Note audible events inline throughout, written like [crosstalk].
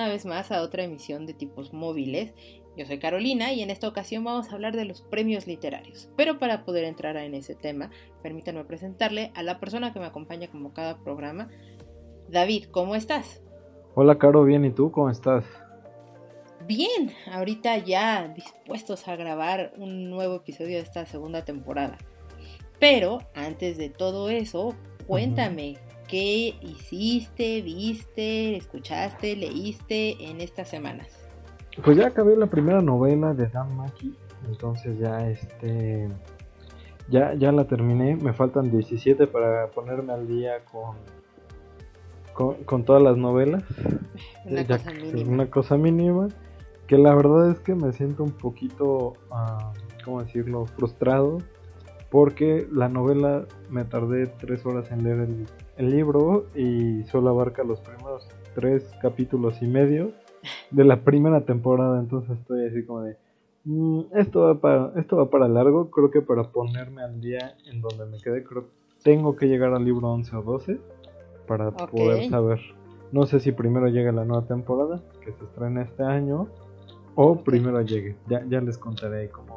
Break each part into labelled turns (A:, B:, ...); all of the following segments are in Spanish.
A: Una vez más a otra emisión de tipos móviles. Yo soy Carolina y en esta ocasión vamos a hablar de los premios literarios. Pero para poder entrar en ese tema, permítanme presentarle a la persona que me acompaña como cada programa. David, ¿cómo estás?
B: Hola Caro, bien, ¿y tú cómo estás?
A: Bien, ahorita ya dispuestos a grabar un nuevo episodio de esta segunda temporada. Pero antes de todo eso, cuéntame, ¿Qué hiciste, viste, escuchaste, leíste en estas semanas?
B: Pues ya acabé la primera novela de Dan Mackey, entonces ya este ya, ya la terminé, me faltan 17 para ponerme al día con, con, todas las novelas.
A: Una cosa mínima.
B: Una cosa mínima, que la verdad es que me siento un poquito, uh, ¿cómo decirlo?, frustrado, porque la novela me tardé 3 horas en leer el el libro y solo abarca los primeros tres capítulos y medio de la primera temporada, entonces estoy así como de mm, esto va para esto va para largo, creo que para ponerme al día en donde me quedé, creo tengo que llegar al libro 11 o 12 para poder saber. No sé si primero llega la nueva temporada que se estrena este año o primero llegue. Ya ya les contaré cómo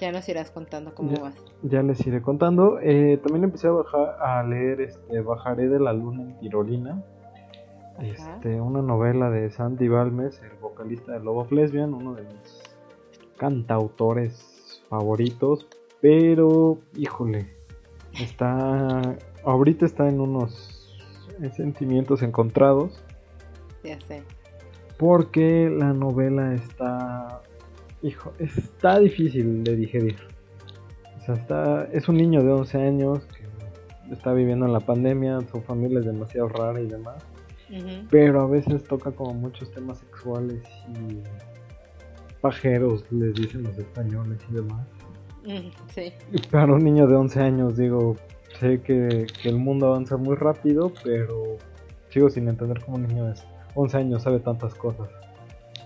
A: ya nos irás contando cómo vas.
B: Ya les iré contando. Eh, también empecé a bajar a leer este Bajaré de la Luna en Tirolina. Este, una novela de Sandy Balmes, el vocalista de Lobo Lesbian, uno de mis cantautores favoritos. Pero, híjole, está. Ahorita está en unos sentimientos encontrados.
A: Ya sé.
B: Porque la novela está hijo, está difícil de digerir. O sea, está, es un niño de 11 años que está viviendo en la pandemia, su familia es demasiado rara y demás. Pero a veces toca como muchos temas sexuales y pajeros, les dicen los españoles y demás.
A: Sí.
B: Para un niño de 11 años, digo, sé que, que, el mundo avanza muy rápido, pero sigo sin entender cómo un niño de 11 años sabe tantas cosas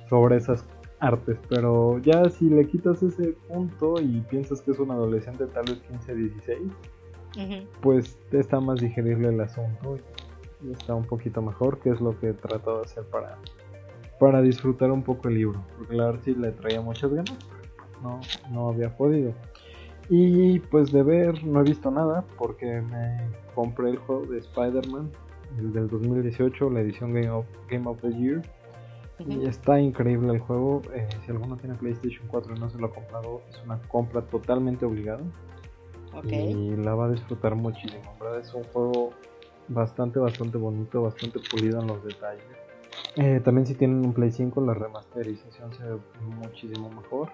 B: sobre esas artes, pero ya si le quitas ese punto y piensas que es un adolescente tal vez 15, 16, pues está más digerible el asunto y está un poquito mejor, que es lo que he tratado de hacer para, para disfrutar un poco el libro, porque la verdad sí le traía muchas ganas, no, no había podido. Y pues de ver no he visto nada porque me compré el juego de Spider-Man, el del 2018, la edición Game of, Game of the Year y está increíble el juego. Eh, si alguno tiene PlayStation 4 y no se lo ha comprado, es una compra totalmente obligada. Y la va a disfrutar muchísimo. verdad es un juego bastante, bastante bonito, bastante pulido en los detalles. Eh, también si tienen un Play 5, la remasterización se ve muchísimo mejor.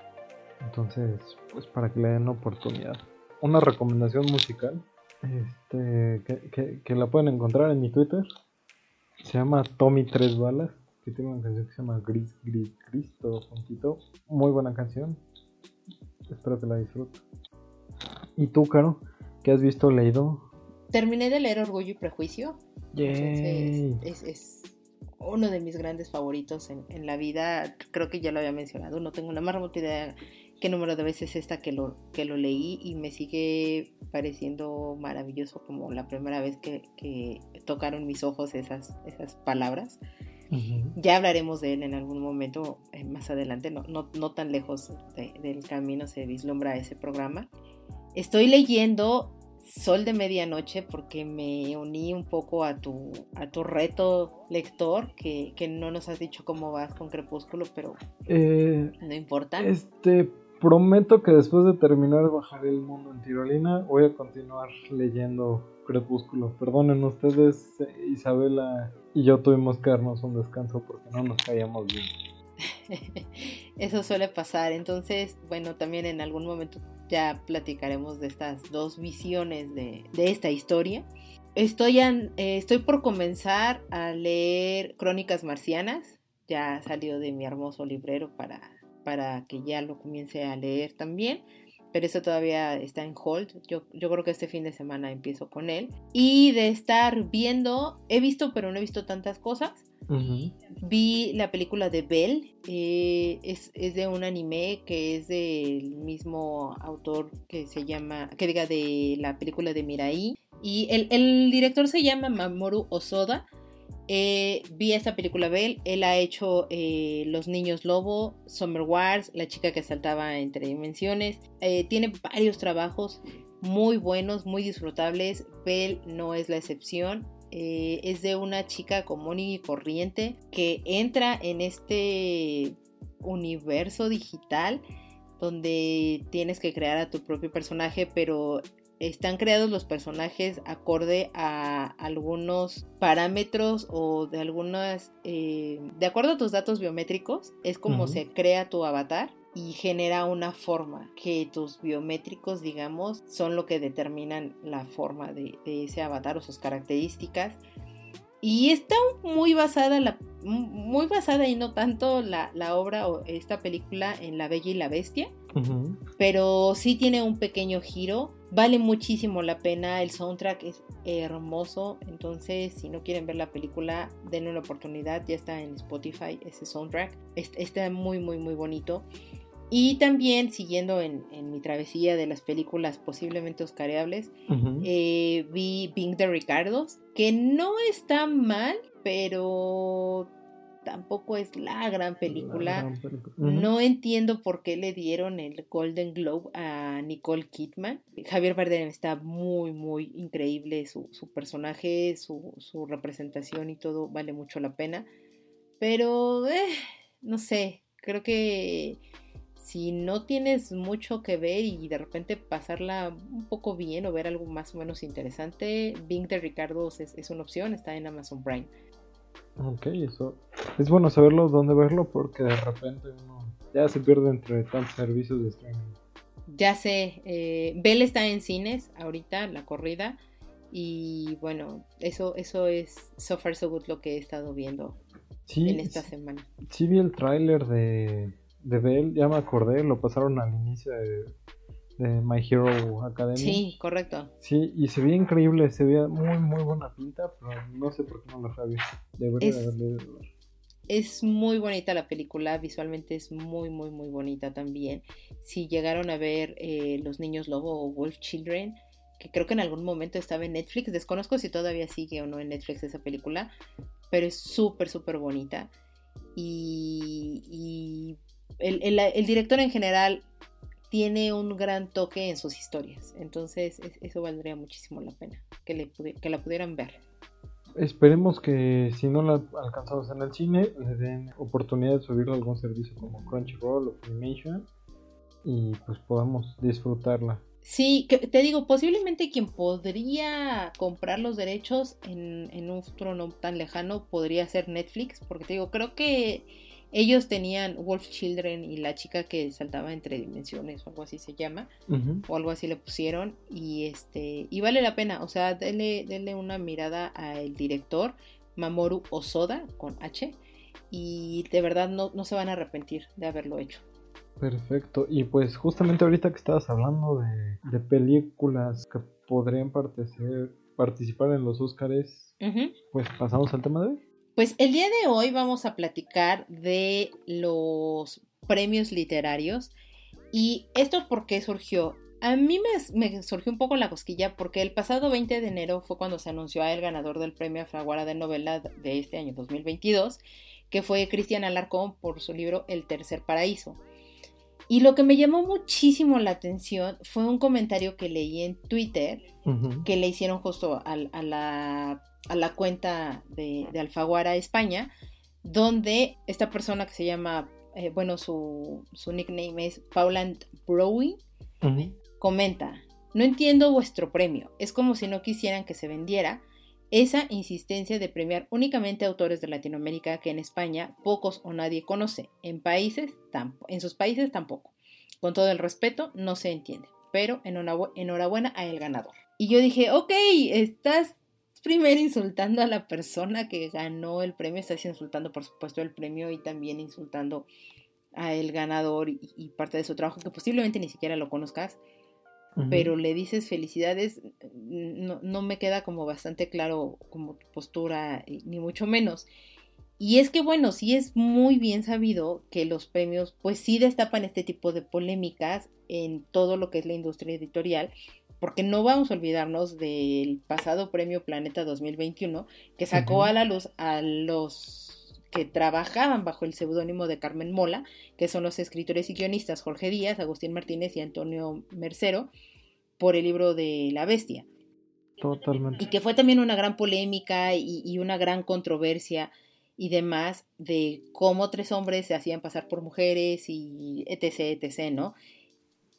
B: Entonces, pues para que le den oportunidad. Una recomendación musical este, que, que la pueden encontrar en mi Twitter. Se llama Tommy Tres Balas que tiene una canción que se llama Gris, Gris, Gris, todo juntito. Muy buena canción. Espero que la disfrutes. ¿Y tú, Caro? ¿Qué has visto leído?
A: Terminé de leer Orgullo y Prejuicio.
B: Yay.
A: Es, es, uno de mis grandes favoritos en, en, la vida. Creo que ya lo había mencionado. No tengo la más remota idea qué número de veces esta que lo, que lo leí y me sigue pareciendo maravilloso como la primera vez que, que tocaron mis ojos esas, esas palabras. Ya hablaremos de él en algún momento eh, más adelante, no, no, tan lejos del camino se vislumbra ese programa. Estoy leyendo Sol de Medianoche porque me uní un poco a tu, a tu reto lector, que, no nos has dicho cómo vas con Crepúsculo, pero
B: eh,
A: no importa.
B: Este, prometo que después de terminar Bajar el Mundo en Tirolina, voy a continuar leyendo Crepúsculo. Perdonen ustedes, Isabela y yo tuvimos que darnos un descanso porque no nos caíamos bien. [laughs]
A: Eso suele pasar. Entonces, bueno, también en algún momento ya platicaremos de estas dos visiones de, esta historia. Estoy, eh, estoy por comenzar a leer Crónicas Marcianas. Ya salió de mi hermoso librero para, para que ya lo comience a leer también pero eso todavía está en hold. Yo, yo creo que este fin de semana empiezo con él. Y de estar viendo, he visto, pero no he visto tantas cosas. Vi la película de Belle, eh, es, de un anime que es del mismo autor que se llama, que diga de la película de Mirai. Y el, el director se llama Mamoru Osoda. Eh, vi esta película Belle, él ha hecho eh, Los Niños Lobo, Summer Wars, La chica que saltaba entre dimensiones. Eh, tiene varios trabajos muy buenos, muy disfrutables. Belle no es la excepción. es de una chica común y corriente que entra en este universo digital donde tienes que crear a tu propio personaje, pero están creados los personajes acorde a algunos parámetros o de algunas, eh, de acuerdo a tus datos biométricos, es como se crea tu avatar y genera una forma que tus biométricos, digamos, son lo que determinan la forma de, ese avatar o sus características. Y está muy basada, la, muy basada y no tanto la, la obra o esta película en La Bella y la Bestia, pero sí tiene un pequeño giro Vale muchísimo la pena, el soundtrack es hermoso, entonces si no quieren ver la película, denle una oportunidad, ya está en Spotify ese soundtrack, está muy muy muy bonito. Y también siguiendo en, mi travesía de las películas posiblemente oscareables, eh, vi Bing de Ricardos, que no está mal, pero tampoco es la gran película. No entiendo por qué le dieron el Golden Globe a Nicole Kidman. Javier Bardem está muy, muy increíble. Su, personaje, su, representación y todo vale mucho la pena. Pero, eh, no sé, creo que si no tienes mucho que ver y de repente pasarla un poco bien o ver algo más o menos interesante, Bing de Ricardo es, es una opción, está en Amazon Prime.
B: Ok, eso es bueno saberlo, dónde verlo, porque de repente uno ya se pierde entre tantos servicios de streaming.
A: Ya sé, eh, Bell está en cines ahorita, la corrida, y bueno, eso, eso es so far so good lo que he estado viendo en esta semana.
B: Sí vi el tráiler de, de Bell, ya me acordé, lo pasaron al inicio de, de My Hero Academia.
A: Sí, correcto.
B: Sí, y se veía increíble, se veía muy, muy buena pinta, pero no sé por qué no lo sabía. Debería es, haberle
A: Es muy bonita la película, visualmente es muy, muy, muy bonita también. Si llegaron a ver eh, Los Niños Lobo o Wolf Children, que creo que en algún momento estaba en Netflix, desconozco si todavía sigue o no en Netflix esa película, pero es súper, súper bonita. Y, y el, el, el, director en general tiene un gran toque en sus historias. Entonces eso valdría muchísimo la pena que, le que la pudieran ver.
B: Esperemos que si no la alcanzamos en el cine, le den oportunidad de subirlo a algún servicio como Crunchyroll o Filmation y pues podamos disfrutarla.
A: Sí, que, te digo, posiblemente quien podría comprar los derechos en, en un futuro no tan lejano podría ser Netflix, porque te digo, creo que ellos tenían Wolf Children y la chica que saltaba entre dimensiones o algo así se llama, o algo así le pusieron y este y vale la pena, o sea, denle, denle una mirada al director Mamoru Osoda con H y de verdad no, no se van a arrepentir de haberlo hecho.
B: Perfecto, y pues justamente ahorita que estabas hablando de, de películas que podrían participar en los Oscars, pues pasamos al tema de hoy.
A: Pues el día de hoy vamos a platicar de los premios literarios y esto por qué surgió. A mí me, surgió un poco la cosquilla porque el pasado 20 de enero fue cuando se anunció el ganador del premio Fraguara de novela de este año 2022, que fue Cristian Alarcón por su libro El Tercer Paraíso. Y lo que me llamó muchísimo la atención fue un comentario que leí en Twitter que le hicieron justo a la a la cuenta de, Alfaguara España, donde esta persona que se llama, eh, bueno, su, nickname es Pauland Browing, comenta, no entiendo vuestro premio, es como si no quisieran que se vendiera, esa insistencia de premiar únicamente autores de Latinoamérica que en España pocos o nadie conoce, en, países, en sus países tampoco. Con todo el respeto, no se entiende, pero enhorabuena a el ganador. Y yo dije, ok, estás primero insultando a la persona que ganó el premio, estás insultando por supuesto el premio y también insultando a el ganador y, parte de su trabajo que posiblemente ni siquiera lo conozcas, pero le dices felicidades, no, no, me queda como bastante claro como tu postura, ni mucho menos. Y es que bueno, sí es muy bien sabido que los premios pues sí destapan este tipo de polémicas en todo lo que es la industria editorial porque no vamos a olvidarnos del pasado premio Planeta 2021 que sacó a la luz a los que trabajaban bajo el seudónimo de Carmen Mola, que son los escritores y guionistas Jorge Díaz, Agustín Martínez y Antonio Mercero, por el libro de La Bestia.
B: Totalmente.
A: Y que fue también una gran polémica y, y una gran controversia y demás de cómo tres hombres se hacían pasar por mujeres y etc, etc, ¿no?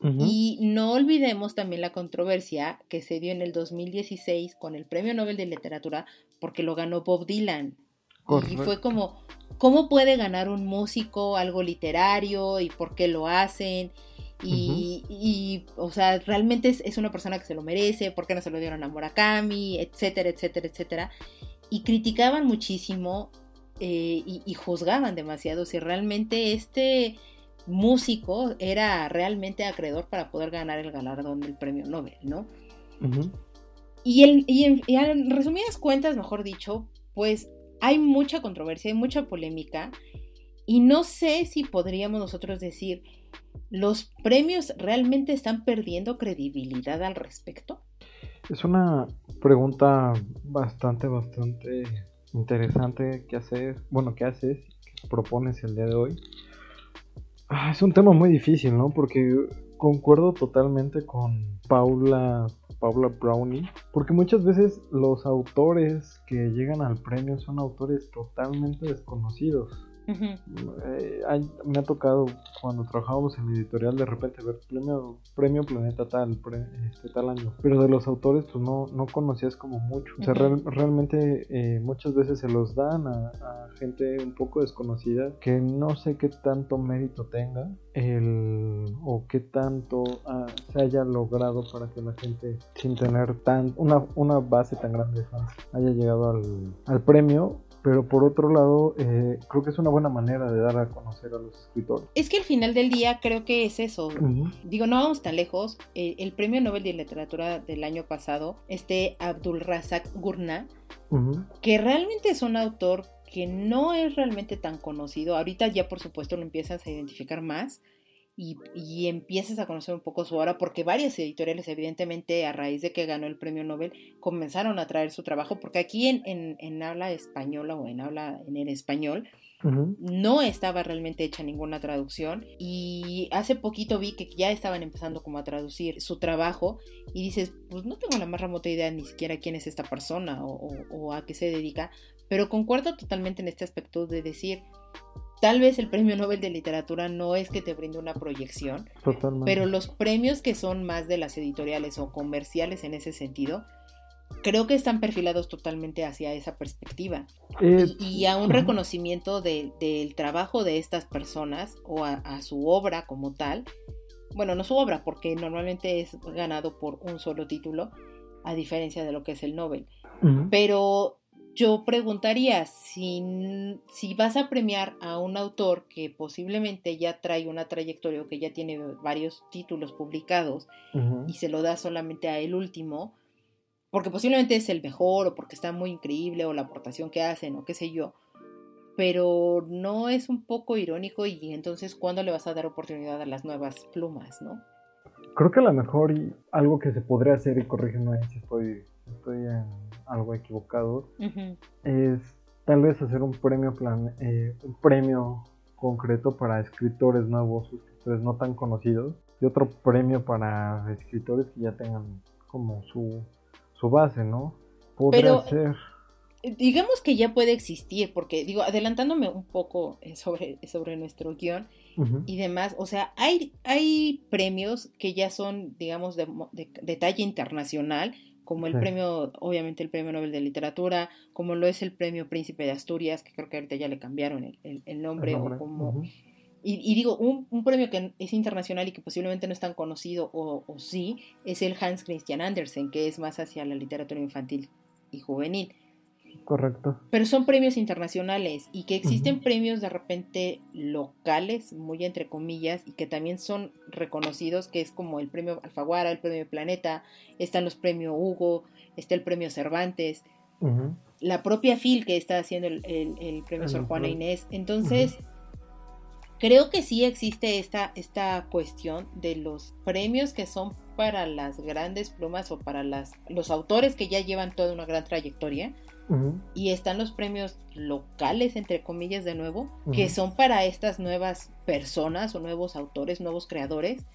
A: Y no olvidemos también la controversia que se dio en el 2016 con el Premio Nobel de Literatura porque lo ganó Bob Dylan. Y fue como, ¿cómo puede ganar un músico algo literario y por qué lo hacen? Y, o sea, realmente es, una persona que se lo merece, ¿por qué no se lo dieron a Murakami? Etcétera, etcétera, etcétera. Y criticaban muchísimo eh, y, y, juzgaban demasiado si realmente este músico era realmente acreedor para poder ganar el galardón del premio Nobel, ¿no? y, el, y, en, resumidas cuentas, mejor dicho, pues hay mucha controversia, hay mucha polémica y no sé si podríamos nosotros decir, ¿los premios realmente están perdiendo credibilidad al respecto?
B: Es una pregunta bastante, bastante interesante que hacer, bueno, que haces, que propones el día de hoy. Ah, es un tema muy difícil, ¿no? Porque concuerdo totalmente con Paula, Paula Brownie, porque muchas veces los autores que llegan al premio son autores totalmente desconocidos. Eh, me ha tocado cuando trabajábamos en editorial de repente ver premio, premio Planeta tal, este, tal año, pero de los autores pues no, no conocías como mucho. O sea, realmente eh, muchas veces se los dan a, gente un poco desconocida que no sé qué tanto mérito tenga el o qué tanto ah, se haya logrado para que la gente sin tener tan una, una base tan grande de fans haya llegado al, al premio pero por otro lado, eh, creo que es una buena manera de dar a conocer a los escritores.
A: Es que al final del día creo que es eso. Digo, no vamos tan lejos. El premio Nobel de Literatura del año pasado, este Abdul Razak Gurna, que realmente es un autor que no es realmente tan conocido. Ahorita ya por supuesto lo empiezas a identificar más y, empiezas a conocer un poco su obra, porque varias editoriales, evidentemente, a raíz de que ganó el premio Nobel, comenzaron a traer su trabajo, porque aquí en, en, habla española o en habla en el español, no estaba realmente hecha ninguna traducción y hace poquito vi que ya estaban empezando como a traducir su trabajo y dices, pues no tengo la más remota idea ni siquiera quién es esta persona o, o a qué se dedica, pero concuerdo totalmente en este aspecto de decir, Tal vez el premio Nobel de Literatura no es que te brinde una proyección, pero los premios que son más de las editoriales o comerciales en ese sentido, creo que están perfilados totalmente hacia esa perspectiva. Eh, y, a un reconocimiento del trabajo de estas personas o a, su obra como tal. Bueno, no su obra, porque normalmente es ganado por un solo título, a diferencia de lo que es el Nobel. Pero yo preguntaría, si, si, vas a premiar a un autor que posiblemente ya trae una trayectoria o que ya tiene varios títulos publicados y se lo da solamente a el último, porque posiblemente es el mejor o porque está muy increíble o la aportación que hacen o qué sé yo, pero no es un poco irónico y entonces ¿cuándo le vas a dar oportunidad a las nuevas plumas, no?
B: Creo que a lo mejor algo que se podría hacer, y corrígeme si estoy, estoy en algo equivocado, es tal vez hacer un premio, plan, eh, un premio concreto para escritores nuevos, escritores no tan conocidos, y otro premio para escritores que ya tengan como su, su base, ¿no?
A: Podría ser. Digamos que ya puede existir, porque digo, adelantándome un poco eh, sobre, sobre nuestro guion y demás, o sea, hay, hay premios que ya son, digamos, de, de, de talla internacional, como el
B: Sí.
A: premio, obviamente el premio Nobel de Literatura, como lo es el premio Príncipe de Asturias, que creo que ahorita ya le cambiaron el, el- el nombre,
B: El nombre,
A: o como... Y, y digo, un, un premio que es internacional y que posiblemente no es tan conocido, o, o sí, es el Hans Christian Andersen, que es más hacia la literatura infantil y juvenil.
B: Correcto.
A: Pero son premios internacionales y que existen premios de repente locales, muy entre comillas, y que también son reconocidos, que es como el premio Alfaguara, el premio Planeta, están los premios Hugo, está el premio Cervantes, la propia Phil que está haciendo el, el- el premio Sor Juana. Inés. Entonces, creo que sí existe esta, esta cuestión de los premios que son para las grandes plumas o para las, los autores que ya llevan toda una gran trayectoria. Y están los premios locales, entre comillas, de nuevo, que son para estas nuevas personas o nuevos autores, nuevos creadores,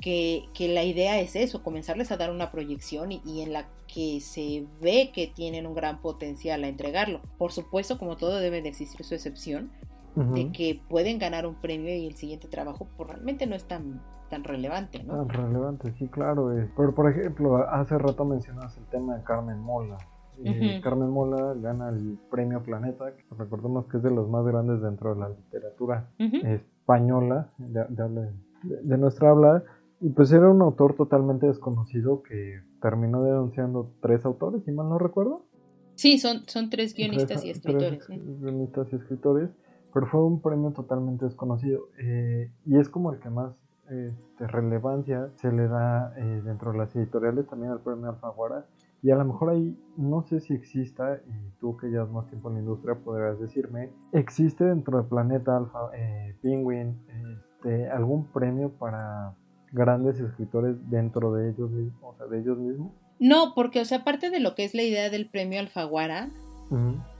A: que, que la idea es eso, comenzarles a dar una proyección y, y en la que se ve que tienen un gran potencial a entregarlo. Por supuesto, como todo debe de existir su excepción, de que pueden ganar un premio y el siguiente trabajo pues, realmente no es tan, tan relevante, ¿no?
B: Tan relevante, sí, claro. eh. Pero, por ejemplo, hace rato mencionas el tema de Carmen Mola. Eh. Carmen Mola gana el premio Planeta, que recordemos que es de los más grandes dentro de la literatura española, de, nuestra habla. Y pues era un autor totalmente desconocido que terminó denunciando tres autores, si mal no recuerdo.
A: Sí, son, son tres guionistas
B: Tres-
A: y escritores.
B: tres
A: ¿eh?
B: guionistas y escritores, pero fue un premio totalmente desconocido. eh, y es como el que más este, relevancia se le da eh, dentro de las editoriales, también al premio Alfaguara. Y a lo mejor ahí, no sé si exista, y tú que llevas más tiempo en la industria podrás decirme, ¿existe dentro del planeta Alfa, eh, Penguin, este, algún premio para grandes escritores dentro de ellos mismos? O sea, de ellos mismos?
A: No, porque, o sea, aparte de lo que es la idea del premio Alfaguara,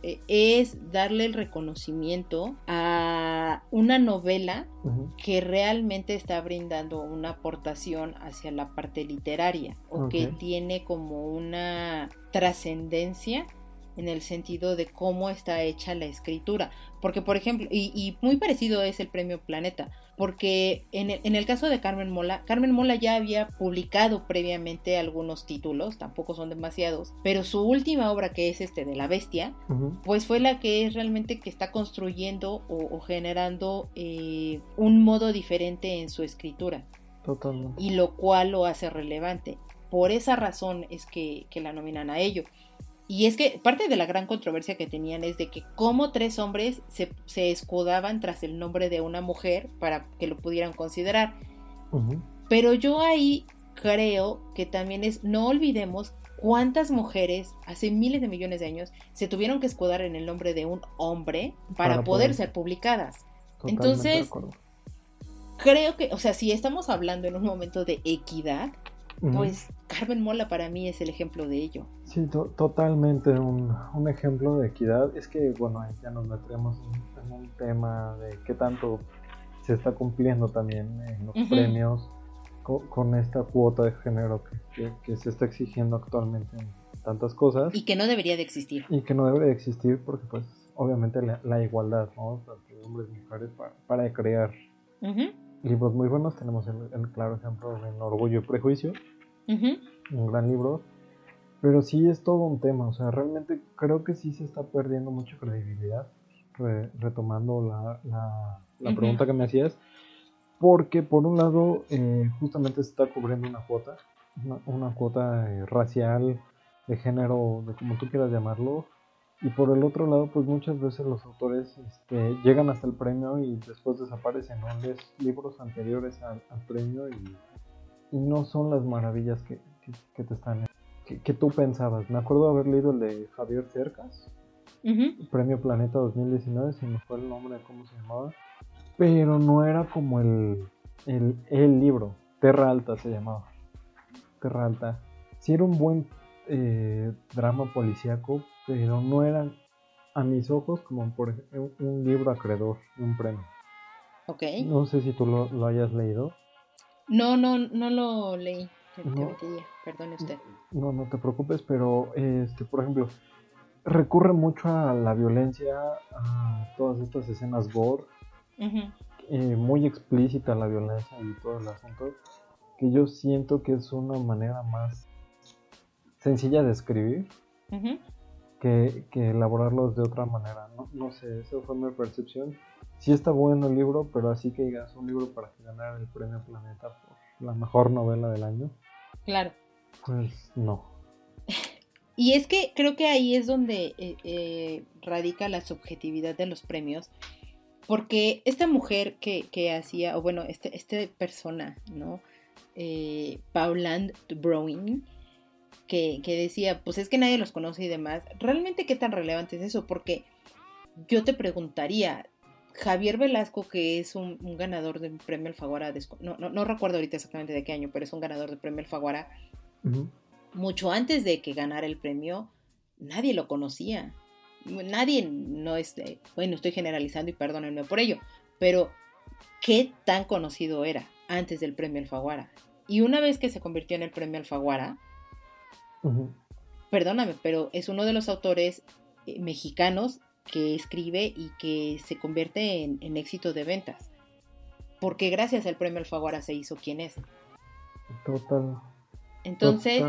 A: eh, es darle el reconocimiento a una novela que realmente está brindando una aportación hacia la parte literaria o que tiene como una trascendencia en el sentido de cómo está hecha la escritura. Porque, por ejemplo, y, y muy parecido es el premio Planeta, porque en el, en el caso de Carmen Mola, Carmen Mola ya había publicado previamente algunos títulos, tampoco son demasiados, pero su última obra, que es este de La Bestia, pues fue la que es realmente que está construyendo o, o generando eh, un modo diferente en su escritura
B: Totalmente.
A: y lo cual lo hace relevante. Por esa razón es que, que la nominan a ello. Y es que parte de la gran controversia que tenían es de que como tres hombres se, se escudaban tras el nombre de una mujer para que lo pudieran considerar. Pero yo ahí creo que también es, no olvidemos cuántas mujeres hace miles de millones de años se tuvieron que escudar en el nombre de un hombre para,
B: Para
A: poder
B: poder-
A: ser publicadas. Entonces. Creo que, o sea, si estamos hablando en un momento de equidad,
B: Ujú.
A: pues Carmen Mola para mí es el ejemplo de ello.
B: Sí, to- totalmente un, un ejemplo de equidad. Es que, bueno, ahí ya nos meteremos en, un tema de qué tanto se está cumpliendo también en los
A: Ujú.
B: premios co- con, esta cuota de género que, que- que se está exigiendo actualmente en tantas cosas
A: Y que no debería de existir.
B: y que no debe de existir porque, pues, obviamente la, la igualdad, ¿no? Tanto de hombres y mujeres para, para crear
A: Ujú,
B: libros muy buenos. Tenemos el, el claro ejemplo de Orgullo y Prejuicio, un gran libro. Pero sí es todo un tema, o sea, realmente creo que sí se está perdiendo mucha credibilidad, re- retomando la, la, pregunta que me hacías, porque por un lado eh, justamente se está cubriendo una cuota, una, una cuota eh, racial, de género, de como tú quieras llamarlo, y por el otro lado, pues muchas veces los autores este, llegan hasta el premio y después desaparecen, ¿no? Libros anteriores al, al premio y, y no son las maravillas que, que- que te están que, que tú pensabas. Me acuerdo haber leído el de Javier Cercas,
A: Ujú.
B: Premio Planeta 2019, si me fue el nombre de cómo se llamaba, pero no era como el, el, el libro, Terra Alta se llamaba. Terra Alta. Sí era un buen eh, drama policíaco, pero no era a mis ojos como por ejemplo un libro acreedor de un premio.
A: Ok.
B: No sé si tú lo, lo hayas leído.
A: No, no, no lo leí. definitivamente
B: No.
A: Perdone usted.
B: No, no te preocupes, pero este, por ejemplo, recurre mucho a la violencia, a todas estas escenas gore, eh, muy explícita la violencia y todo el asunto, que yo siento que es una manera más sencilla de escribir que, que, elaborarlos de otra manera. No, no sé, esa fue mi percepción. Sí está bueno el libro, pero así que digas un libro para ganar el premio Planeta por la mejor novela del año.
A: Claro.
B: Pues no. [laughs]
A: Y es que creo que ahí es donde eh, eh, radica la subjetividad de los premios, porque esta mujer que, que hacía, o bueno, este, este persona, ¿no? Eh, Pauland Browning, que, que, decía, pues es que nadie los conoce y demás, ¿realmente qué tan relevante es eso? Porque yo te preguntaría, Javier Velasco, que es un, ganador del premio Alfaguara, no, no, no, recuerdo ahorita exactamente de qué año, pero es un ganador del premio Alfaguara, mucho antes de que ganara el premio, nadie lo conocía. Nadie no es, bueno, estoy generalizando y perdónenme por ello, pero ¿qué tan conocido era antes del premio Alfaguara? Y una vez que se convirtió en el premio Alfaguara, perdóname, pero es uno de los autores eh, mexicanos que escribe y que se convierte en, éxito de ventas. Porque gracias al premio Alfaguara se hizo quien es.
B: Total.
A: Entonces,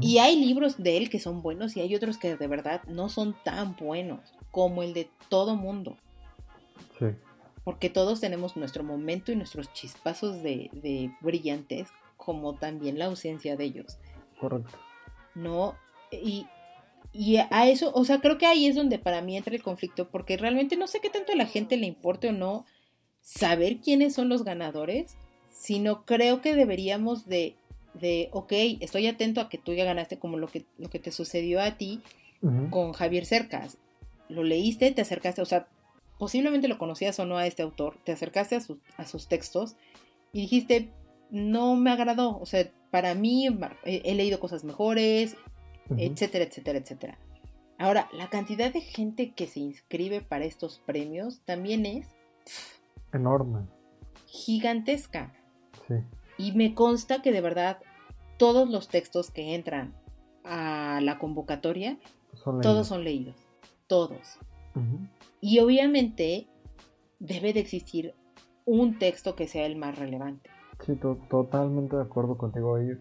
A: y hay libros de él que son buenos y hay otros que de verdad no son tan buenos como el de todo mundo.
B: Sí.
A: Porque todos tenemos nuestro momento y nuestros chispazos de, de brillantes, como también la ausencia de ellos.
B: Correcto.
A: No, y, y a eso, o sea, creo que ahí es donde para mí entra el conflicto, porque realmente no sé qué tanto a la gente le importe o no saber quiénes son los ganadores, sino creo que deberíamos de, de ok, estoy atento a que tú ya ganaste como lo que, lo que te sucedió a ti con Javier Cercas. Lo leíste, te acercaste, o sea, posiblemente lo conocías o no a este autor, te acercaste a, a sus textos y dijiste, no me agradó, o sea, para mí he leído cosas mejores, etcétera, etcétera, etcétera. Ahora, la cantidad de gente que se inscribe para estos premios también es
B: enorme.
A: Gigantesca.
B: Sí.
A: Y me consta que de verdad todos los textos que entran a la convocatoria, todos son leídos. Todos. Y obviamente debe de existir un texto que sea el más relevante.
B: Sí, totalmente de acuerdo contigo. Hay,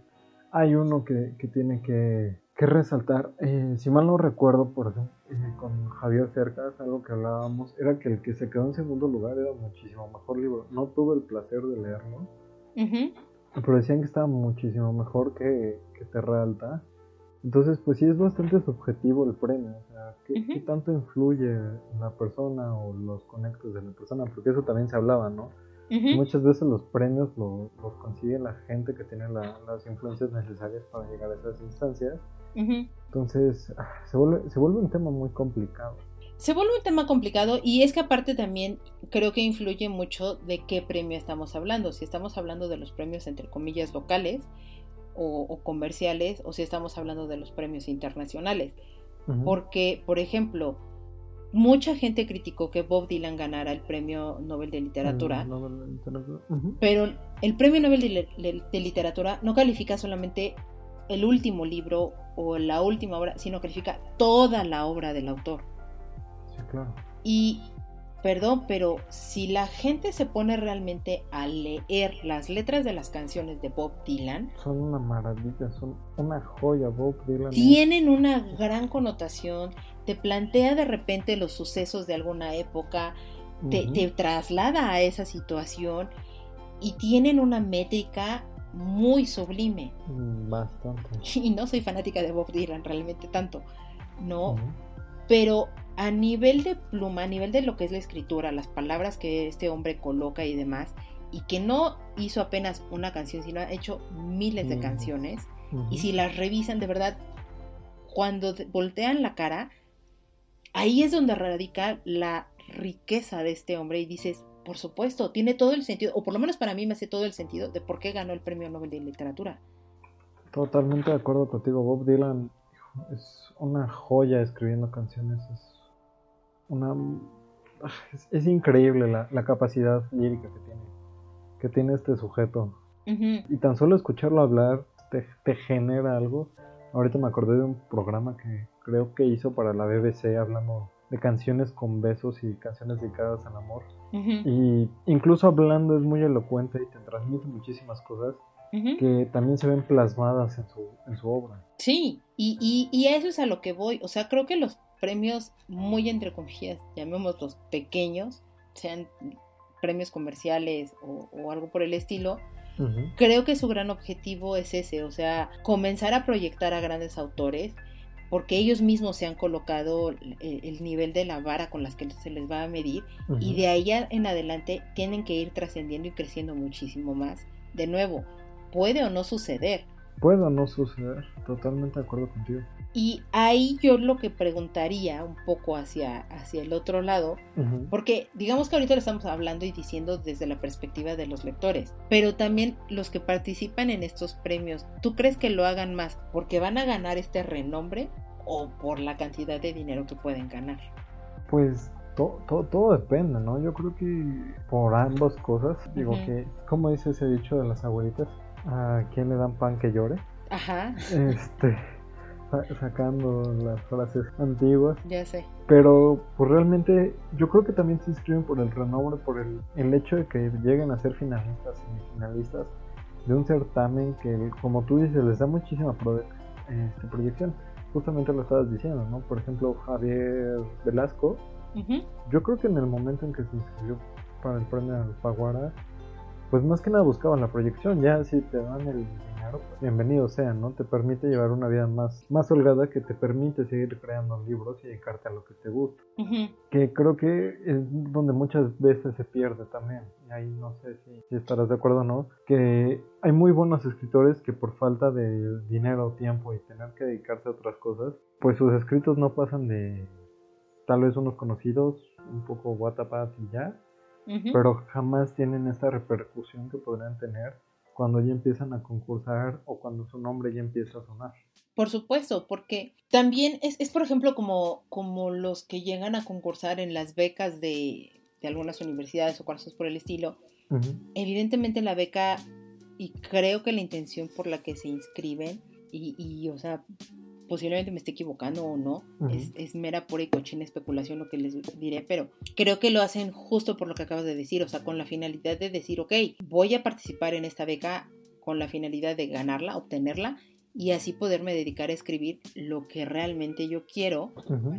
B: hay uno que, que tiene que que resaltar, eh, si mal no recuerdo, por ejemplo, eh, con Javier Cercas, algo que hablábamos, era que el que se quedó en segundo lugar era muchísimo mejor libro. No tuve el placer de leerlo, pero decían que estaba muchísimo mejor que, que Terra Alta. Entonces, pues sí es bastante subjetivo el premio, o sea, ¿qué, tanto influye la persona o los conectos de la persona? Porque eso también se hablaba, ¿no? Muchas veces los premios los consigue la gente que tiene las influencias necesarias para llegar a esas instancias entonces, ah, se vuelve, se vuelve un tema muy complicado.
A: Se vuelve un tema complicado y es que aparte también creo que influye mucho de qué premio estamos hablando. Si estamos hablando de los premios entre comillas locales o, comerciales o si estamos hablando de los premios internacionales. Porque, por ejemplo, mucha gente criticó que Bob Dylan ganara el premio Nobel de Literatura. Pero el premio Nobel de, Literatura no califica solamente el último libro o la última obra, sino califica toda la obra del autor.
B: Sí, claro.
A: Y, perdón, pero si la gente se pone realmente a leer las letras de las canciones de Bob Dylan,
B: son una maravilla, son una joya Bob Dylan.
A: Tienen una gran connotación, te plantea de repente los sucesos de alguna época, te, te traslada a esa situación y tienen una métrica muy sublime.
B: Mm, bastante. [laughs]
A: Y no soy fanática de Bob Dylan realmente tanto, no. Pero a nivel de pluma, a nivel de lo que es la escritura, las palabras que este hombre coloca y demás, y que no hizo apenas una canción, sino ha hecho miles de canciones, y si las revisan de verdad, cuando voltean la cara, ahí es donde radica la riqueza de este hombre y dices, por supuesto, tiene todo el sentido, o por lo menos para mí me hace todo el sentido de por qué ganó el Premio Nobel de Literatura.
B: Totalmente de acuerdo contigo, Bob Dylan es una joya escribiendo canciones, es una es, increíble la, capacidad lírica que tiene, que tiene este sujeto. Y tan solo escucharlo hablar te, te genera algo. Ahorita me acordé de un programa que creo que hizo para la BBC hablando de canciones con besos y canciones dedicadas al amor. Y incluso hablando es muy elocuente y te transmite muchísimas cosas. que también se ven plasmadas en su, en su obra.
A: Sí, y, y, y eso es a lo que voy. O sea, creo que los premios muy entre comillas, llamémoslos pequeños, sean premios comerciales o, algo por el estilo, creo que su gran objetivo es ese, o sea, comenzar a proyectar a grandes autores porque ellos mismos se han colocado el, nivel de la vara con las que se les va a medir y de ahí en adelante tienen que ir trascendiendo y creciendo muchísimo más. De nuevo, puede o no suceder.
B: Puede o no suceder, totalmente de acuerdo contigo.
A: Y ahí yo lo que preguntaría un poco hacia, hacia el otro lado, porque digamos que ahorita lo estamos hablando y diciendo desde la perspectiva de los lectores, pero también los que participan en estos premios, ¿tú crees que lo hagan más porque van a ganar este renombre o por la cantidad de dinero que pueden ganar?
B: Pues todo depende, ¿no? Yo creo que por ambas cosas, digo que, como dice ese dicho de las abuelitas, ¿a quién le dan pan que llore?
A: Ajá.
B: Este sacando las frases antiguas.
A: Ya sé.
B: Pero pues realmente yo creo que también se inscriben por el renombre, por el, el hecho de que lleguen a ser finalistas y finalistas de un certamen que, como tú dices, les da muchísima este, proyección. Justamente lo estabas diciendo, ¿no? Por ejemplo, Javier Velasco. Yo creo que en el momento en que se inscribió para el premio Alfaguara, pues más que nada buscaban la proyección. Ya si te dan el pues, bienvenido sea, ¿no? Te permite llevar una vida más, más holgada que te permite seguir creando libros y dedicarte a lo que te gusta. Que creo que es donde muchas veces se pierde también. Y ahí no sé si, estarás de acuerdo o no. Que hay muy buenos escritores que por falta de dinero, tiempo y tener que dedicarse a otras cosas, pues sus escritos no pasan de tal vez unos conocidos, un poco WhatsApp y ya. Pero jamás tienen esa repercusión que podrían tener cuando ya empiezan a concursar o cuando su nombre ya empieza a sonar.
A: Por supuesto, porque también es, es por ejemplo, como, como los que llegan a concursar en las becas de, de algunas universidades o cosas por el estilo. Evidentemente la beca, y creo que la intención por la que se inscriben, y, y o sea, posiblemente me esté equivocando o no, es, mera pura y cochina especulación lo que les diré, pero creo que lo hacen justo por lo que acabas de decir, o sea, con la finalidad de decir, ok, voy a participar en esta beca con la finalidad de ganarla, obtenerla y así poderme dedicar a escribir lo que realmente yo quiero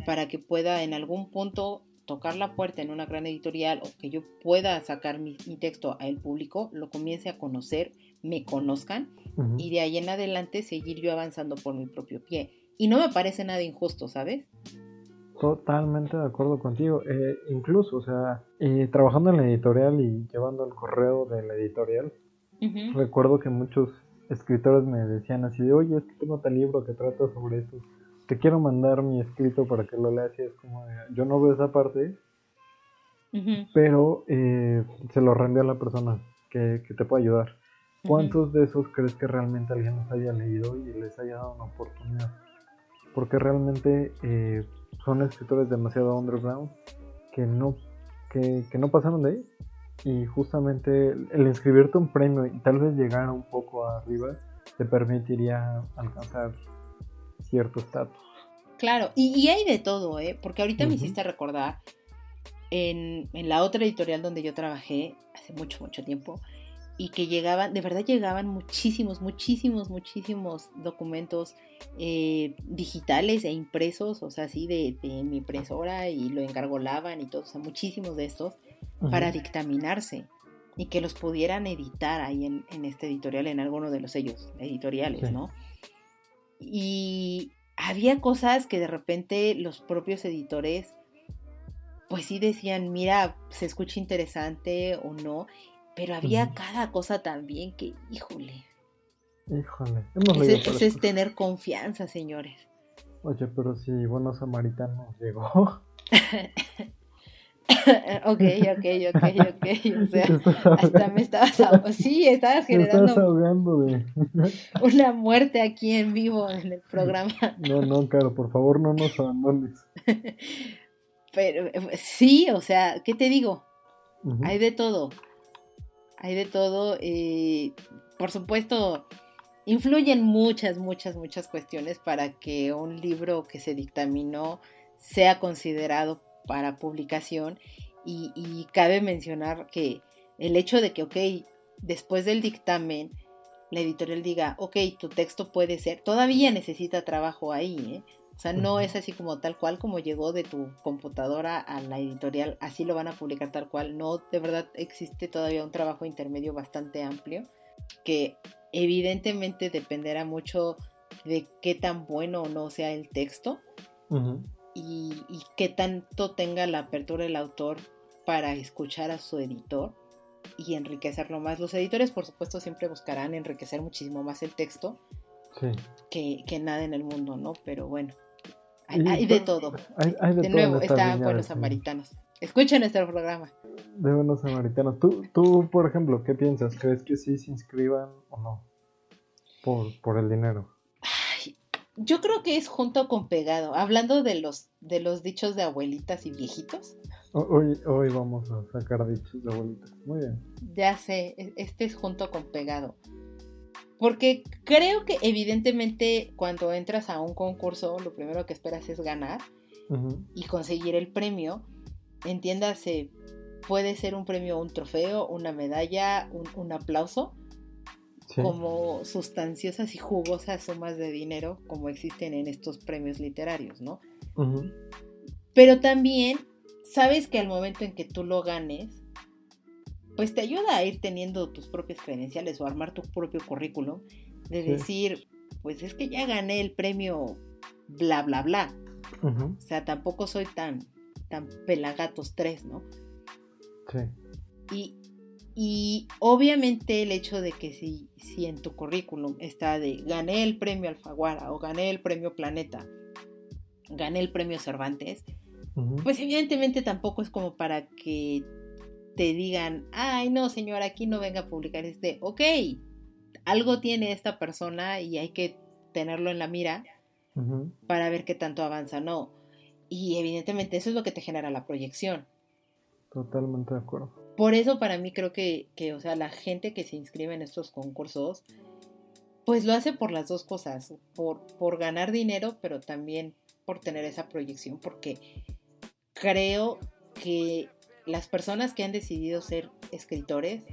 A: para que pueda en algún punto tocar la puerta en una gran editorial o que yo pueda sacar mi, mi texto al público, lo comience a conocer, me conozcan y de ahí en adelante seguir yo avanzando por mi propio pie. Y no me parece nada injusto, ¿sabes?
B: Totalmente de acuerdo contigo. Eh, incluso, o sea, eh, trabajando en la editorial y llevando el correo de la editorial, recuerdo que muchos escritores me decían así de, oye, es que tengo tal libro que trata sobre esto. Te quiero mandar mi escrito para que lo leas y es como, yo no veo esa parte, pero eh, se lo rendió a la persona que, que te puede ayudar. ¿Cuántos de esos crees que realmente alguien los haya leído y les haya dado una oportunidad? Porque realmente eh, son escritores demasiado underground que no, que, no pasaron de ahí. Y justamente el inscribirte un premio y tal vez llegar un poco arriba te permitiría alcanzar cierto estatus.
A: Claro, y, hay de todo, ¿eh? porque ahorita me hiciste recordar en, en la otra editorial donde yo trabajé hace mucho, mucho tiempo, y que llegaban, de verdad llegaban muchísimos, muchísimos, muchísimos documentos eh, digitales e impresos, o sea, así de, mi impresora y lo engargolaban y todo, o sea, muchísimos de estos para dictaminarse y que los pudieran editar ahí en, este editorial, en alguno de los sellos editoriales, ¿no? Y había cosas que de repente los propios editores pues sí decían, mira, se escucha interesante o no, pero había cada cosa también que, híjole.
B: Híjole.
A: Ese, es tener confianza, señores.
B: Oye, pero si Buenos Samaritanos llegó. [laughs]
A: ok, ok, ok, ok. O [laughs] sea, hasta me estabas ahogando. Sí, estabas [laughs] generando.
B: ahogando de...
A: una muerte aquí en vivo en el programa.
B: no, no, claro, por favor no nos abandones.
A: Pero sí, o sea, ¿qué te digo? Hay de todo hay de todo. Eh, por supuesto, influyen muchas, muchas, muchas cuestiones para que un libro que se dictaminó sea considerado para publicación. Y, cabe mencionar que el hecho de que, ok, después del dictamen, la editorial diga, ok, tu texto puede ser, todavía necesita trabajo ahí, ¿eh? O sea, no es así como tal cual como llegó de tu computadora a la editorial, así lo van a publicar tal cual. No, de verdad existe todavía un trabajo intermedio bastante amplio que evidentemente dependerá mucho de qué tan bueno o no sea el texto y, y qué tanto tenga la apertura el autor para escuchar a su editor y enriquecerlo más. Los editores, por supuesto, siempre buscarán enriquecer muchísimo más el texto que, que, nada en el mundo, ¿no? Pero bueno, hay, de todo. de, nuevo, está Buenos Samaritanos. Escuchen nuestro programa.
B: De Buenos Samaritanos. ¿Tú, tú, por ejemplo, ¿qué piensas? ¿Crees que sí se inscriban o no? Por, por el dinero.
A: yo creo que es junto con pegado. Hablando de los, de los dichos de abuelitas y viejitos.
B: Hoy, hoy vamos a sacar dichos de abuelitas. Muy bien.
A: Ya sé, e, este es junto con pegado. Porque creo que evidentemente cuando entras a un concurso lo primero que esperas es ganar y conseguir el premio. Entiéndase, puede ser un premio, un trofeo, una medalla, un, aplauso, como sustanciosas y jugosas sumas de dinero como existen en estos premios literarios, ¿no? Pero también sabes que al momento en que tú lo ganes, pues te ayuda a ir teniendo tus propias credenciales o armar tu propio currículum, de decir, pues es que ya gané el premio bla, bla, bla. O sea, tampoco soy tan, tan pelagatos tres, ¿no?
B: Sí.
A: Y, y obviamente el hecho de que si, si en tu currículum está de gané el premio Alfaguara o gané el premio Planeta, gané el premio Cervantes, pues evidentemente tampoco es como para que te digan, ay no señor, aquí no venga a publicar este, ok, algo tiene esta persona y hay que tenerlo en la mira para ver qué tanto avanza, no. Y evidentemente eso es lo que te genera la proyección.
B: Totalmente de acuerdo.
A: Por eso para mí creo que, que, o sea, la gente que se inscribe en estos concursos, pues lo hace por las dos cosas, por, por ganar dinero, pero también por tener esa proyección, porque creo que las personas que han decidido ser escritores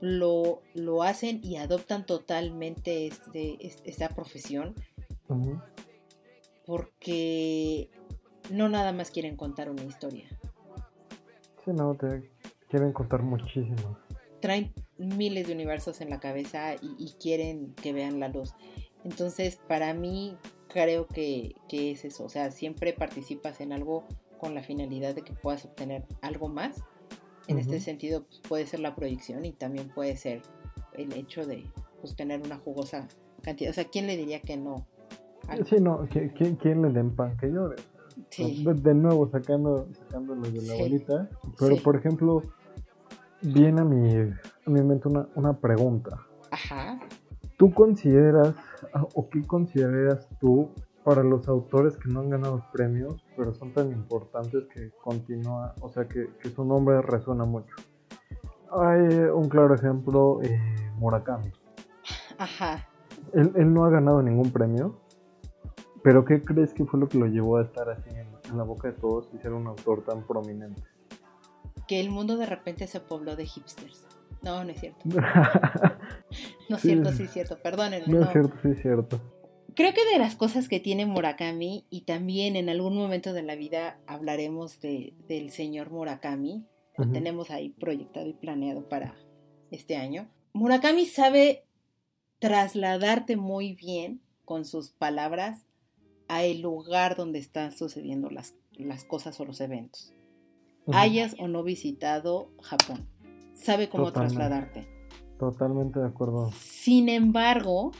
A: lo, lo, hacen y adoptan totalmente este, esta profesión porque no nada más quieren contar una historia.
B: Sí, no, te quieren contar muchísimo.
A: Traen miles de universos en la cabeza y, y quieren que vean la luz. Entonces, para mí, creo que, es eso, o sea, siempre participas en algo con la finalidad de que puedas obtener algo más. En este sentido, pues, puede ser la proyección y también puede ser el hecho de pues, tener una jugosa cantidad. O sea, ¿quién le diría que no?
B: Sí, no, ¿quién, quién le den pan que llore? Sí. De, nuevo, sacando, sacándolo de la bolita. Pero, por ejemplo, viene a mi, a mi mente una, una pregunta.
A: Ajá.
B: ¿Tú consideras ah, o qué consideras tú para los autores que no han ganado premios, pero son tan importantes que continúa, o sea, que, su nombre resuena mucho? Hay un claro ejemplo, eh, Murakami.
A: Ajá.
B: Él, no ha ganado ningún premio, pero ¿qué crees que fue lo que lo llevó a estar así en, la boca de todos y ser un autor tan prominente?
A: Que el mundo de repente se pobló de hipsters. No, no es cierto. [laughs] no es cierto, sí es cierto, perdónenme.
B: No, es cierto, sí es cierto.
A: Creo que de las cosas que tiene Murakami, y también en algún momento de la vida hablaremos de, del señor Murakami, lo tenemos ahí proyectado y planeado para este año. Murakami sabe trasladarte muy bien con sus palabras a el lugar donde están sucediendo las, las cosas o los eventos. Hayas o no visitado Japón sabe cómo trasladarte.
B: Totalmente de acuerdo.
A: Sin embargo,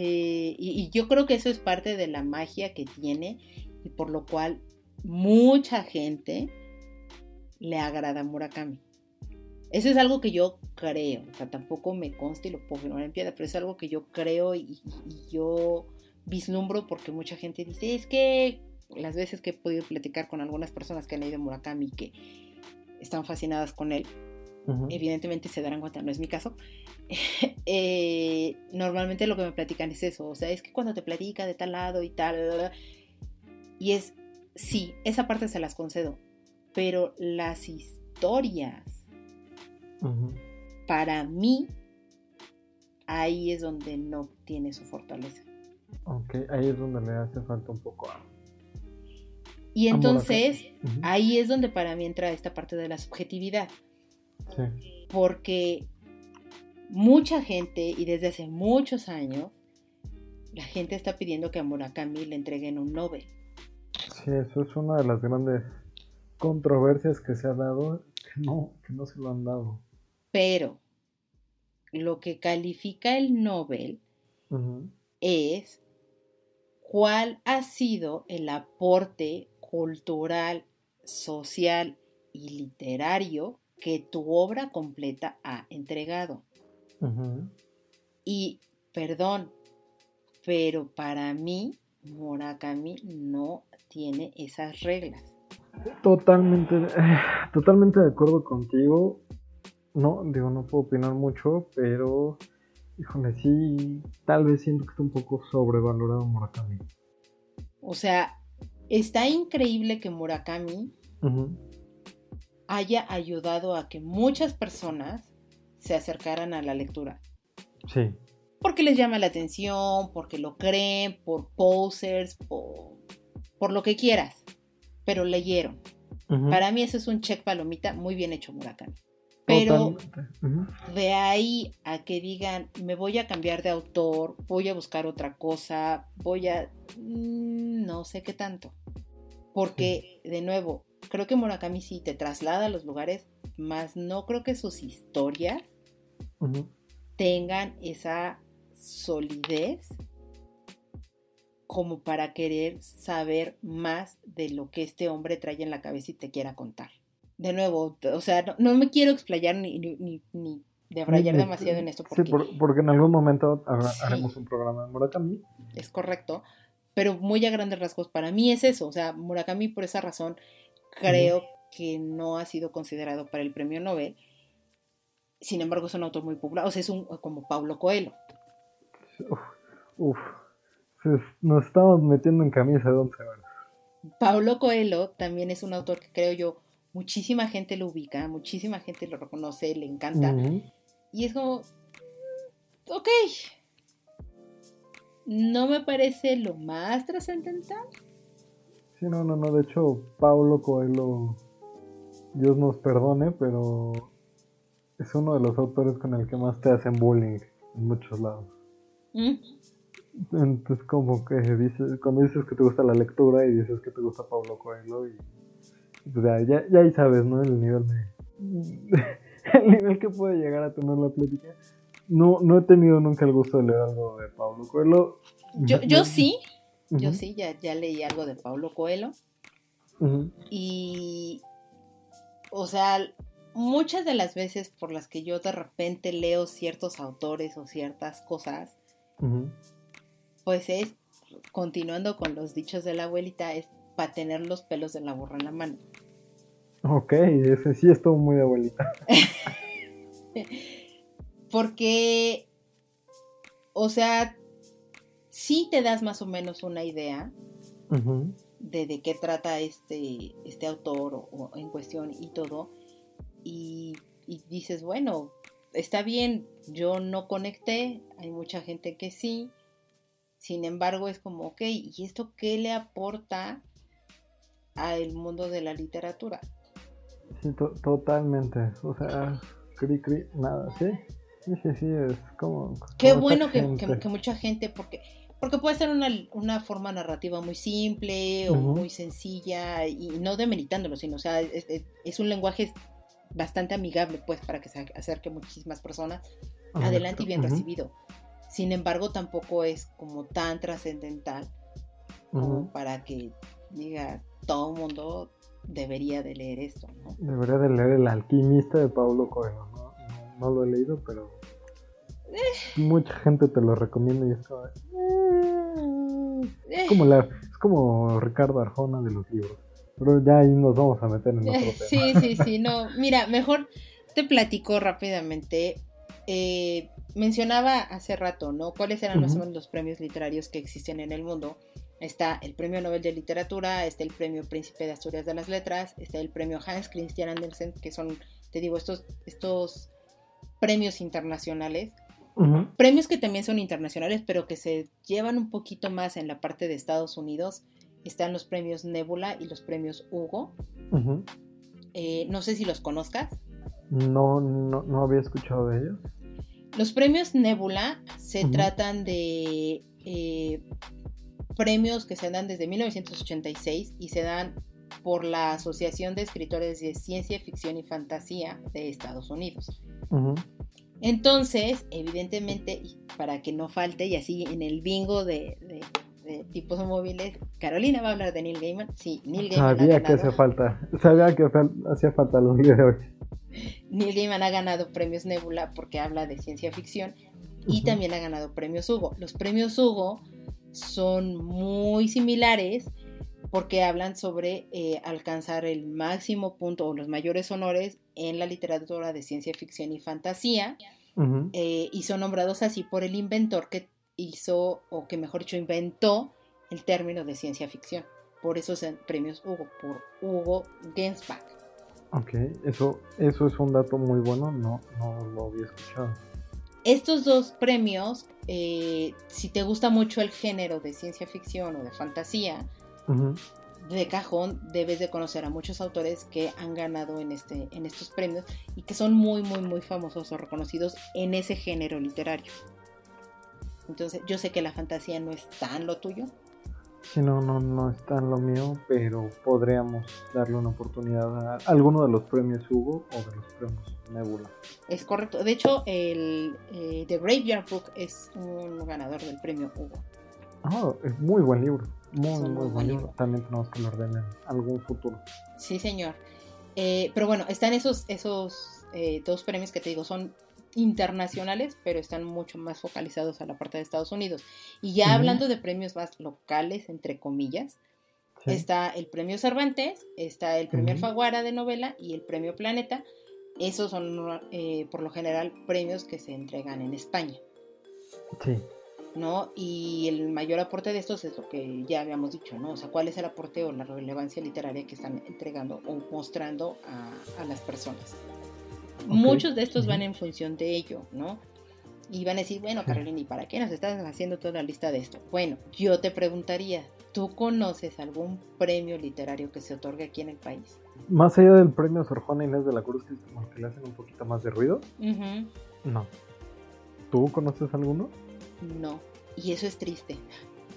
A: eh, y, yo creo que eso es parte de la magia que tiene y por lo cual mucha gente le agrada a Murakami. Eso es algo que yo creo, o sea, tampoco me consta y lo puedo firmar en piedra, pero es algo que yo creo y, y yo vislumbro porque mucha gente dice, es que las veces que he podido platicar con algunas personas que han leído Murakami que están fascinadas con él. Evidentemente se darán cuenta, no es mi caso. [laughs] Eh, normalmente lo que me platican es eso, o sea, es que cuando te platica de tal lado y tal, y es, sí, esa parte se las concedo, pero las historias, para mí, ahí es donde no tiene su fortaleza.
B: Ok, ahí es donde le hace falta un poco a...
A: Y entonces, ahí es donde para mí entra esta parte de la subjetividad.
B: Sí.
A: porque mucha gente, y desde hace muchos años, la gente está pidiendo que a Murakami le entreguen un Nobel.
B: Sí, eso es una de las grandes controversias que se ha dado, que no, que no se lo han dado.
A: Pero lo que califica el Nobel es cuál ha sido el aporte cultural, social y literario que tu obra completa ha entregado.
B: Ujú.
A: Y, perdón, pero para mí Murakami no tiene esas reglas.
B: Totalmente, eh, [sighs] totalmente de acuerdo contigo. No, digo, no puedo opinar mucho, pero, híjole, sí, tal vez siento que está un poco sobrevalorado Murakami.
A: O sea, está increíble que Murakami
B: Ujú.
A: Haya ayudado a que muchas personas se acercaran a la lectura.
B: Sí,
A: Porque les llama la atención, porque lo creen, por posers, por, por lo que quieras. Pero leyeron. Para mí eso es un check palomita muy bien hecho Murakami. Pero de ahí a que digan, me voy a cambiar de autor, voy a buscar otra cosa, voy a... mm, no sé qué tanto. Porque, de nuevo, creo que Murakami sí te traslada a los lugares, más no creo que sus historias tengan esa solidez como para querer saber más de lo que este hombre trae en la cabeza y te quiera contar. De nuevo, o sea, no, no me quiero explayar ni, ni, ni, debrayar demasiado en esto porque
B: Sí, por- porque en algún momento
A: Sí.
B: haremos un programa de Murakami.
A: es correcto, pero muy a grandes rasgos para mí es eso, o sea, Murakami por esa razón creo que no ha sido considerado para el premio Nobel. Sin embargo, es un autor muy popular, o sea, es un como Paulo Coelho.
B: Uf, uf. Se- Nos estamos metiendo en camisa de once.
A: Paulo Coelho también es un autor que creo yo muchísima gente lo ubica, muchísima gente lo reconoce, le encanta. Y es como, mm, ok, no me parece lo más trascendental.
B: Sí, no, no, no. De hecho, Paulo Coelho, Dios nos perdone, pero es uno de los autores con el que más te hacen bullying en muchos lados.
A: Mm,
B: Entonces, como que dices, cuando dices que te gusta la lectura y dices que te gusta Paulo Coelho, y o sea, ya, ya ahí sabes, ¿no? El nivel de. [laughs] el nivel que puede llegar a tener la plática. No, no he tenido nunca el gusto de leer algo de Paulo Coelho.
A: Yo, yo sí, Yo sí, ya, ya leí algo de Paulo Coelho. Y, o sea, muchas de las veces por las que yo de repente leo ciertos autores o ciertas cosas, pues es, continuando con los dichos de la abuelita, es para tener los pelos de la borra en la mano.
B: Ok, ese sí estuvo muy de abuelita. [laughs]
A: Porque, o sea, sí te das más o menos una idea de, de qué trata este, este autor o, o en cuestión y todo. Y, y dices, bueno, está bien, yo no conecté, hay mucha gente que sí. Sin embargo, es como, ok, ¿y esto qué le aporta al mundo de la literatura?
B: Sí, to- totalmente. O sea, cri cri, nada, ¿sí? Sí, sí, sí, es como.
A: Qué bueno que, que- que mucha gente, porque, porque puede ser una, una forma narrativa muy simple o
B: Ujú.
A: muy sencilla y no demeritándolo, sino, o sea, es, es- un lenguaje bastante amigable, pues, para que se acerque a muchísimas personas. Adelante y bien recibido. Sin embargo, tampoco es como tan trascendental como para que diga todo el mundo debería de leer esto, ¿no?
B: Debería de leer El alquimista de Paulo Coelho, ¿no? No, no lo he leído, pero.
A: Eh.
B: Mucha gente te lo recomienda y es como.
A: Eh,
B: Es como, la, es como Ricardo Arjona de los libros. Pero ya ahí nos vamos a meter en otro [laughs] tema.
A: Sí, sí, sí, no. Mira, mejor te platico rápidamente. Eh, mencionaba hace rato, ¿no? ¿Cuáles eran más o
B: Ujú.
A: menos los premios literarios que existen en el mundo? Está el Premio Nobel de Literatura, está el Premio Príncipe de Asturias de las Letras, está el Premio Hans Christian Andersen, que son, te digo, estos, estos premios internacionales Premios que también son internacionales, pero que se llevan un poquito más en la parte de Estados Unidos. Están los premios Nebula y los premios Hugo. Eh, no sé si los conozcas.
B: No, no, había escuchado de ellos.
A: Los premios Nebula se tratan de eh, premios que se dan desde 1986 y se dan por la Asociación de Escritores de Ciencia Ficción y Fantasía de Estados Unidos. Entonces, evidentemente, para que no falte, y así en el bingo de, tipos móviles, Carolina va a hablar de Neil Gaiman. Sí, Neil
B: Gaiman. Sabía que hacía falta, sabía que hacía falta los de hoy.
A: Neil Gaiman ha ganado premios Nebula porque habla de ciencia ficción y también ha ganado premios Hugo. Los premios Hugo son muy similares porque hablan sobre eh, alcanzar el máximo punto o los mayores honores en la literatura de ciencia ficción y fantasía. Eh, y son nombrados así por el inventor que hizo, o que mejor dicho, inventó el término de ciencia ficción. Por eso son premios Hugo, por Hugo Gensbach.
B: Ok, eso, eso es un dato muy bueno, no, no lo había escuchado.
A: Estos dos premios, eh, si te gusta mucho el género de ciencia ficción o de fantasía, de cajón debes de conocer a muchos autores que han ganado en, este, en estos premios y que son muy, muy, muy famosos o reconocidos en ese género literario. Entonces, yo sé que la fantasía no es tan lo tuyo.
B: Sí, no, no, no es tan lo mío, pero podríamos darle una oportunidad a alguno de los premios Hugo o de los premios Nebula.
A: Es correcto. De hecho, el eh, The Graveyard Book es un ganador del premio Hugo.
B: Ah, es muy buen libro. Muy, muy, buen libro. También tenemos que lo en algún futuro.
A: Sí, señor. Eh, pero bueno, están esos, esos eh, dos premios que te digo, son internacionales, pero están mucho más focalizados a la parte de Estados Unidos. Y ya hablando de premios más locales, entre comillas, está el premio Cervantes, está el premio Alfaguara de novela y el premio Planeta. Esos son, eh, por lo general, premios que se entregan en España.
B: Sí.
A: ¿No? Y el mayor aporte de estos es lo que ya habíamos dicho, ¿no? O sea, cuál es el aporte o la relevancia literaria que están entregando o mostrando a, las personas. Muchos de estos van en función de ello, ¿no? Y van a decir, bueno, Carolina, ¿y para qué nos estás haciendo toda la lista de esto? Bueno, yo te preguntaría, ¿tú conoces algún premio literario que se otorgue aquí en el país?
B: Más allá del premio Sor Juana Inés de la Cruz, que es como que le hacen un poquito más de ruido. No. ¿Tú conoces alguno?
A: No. Y eso es triste.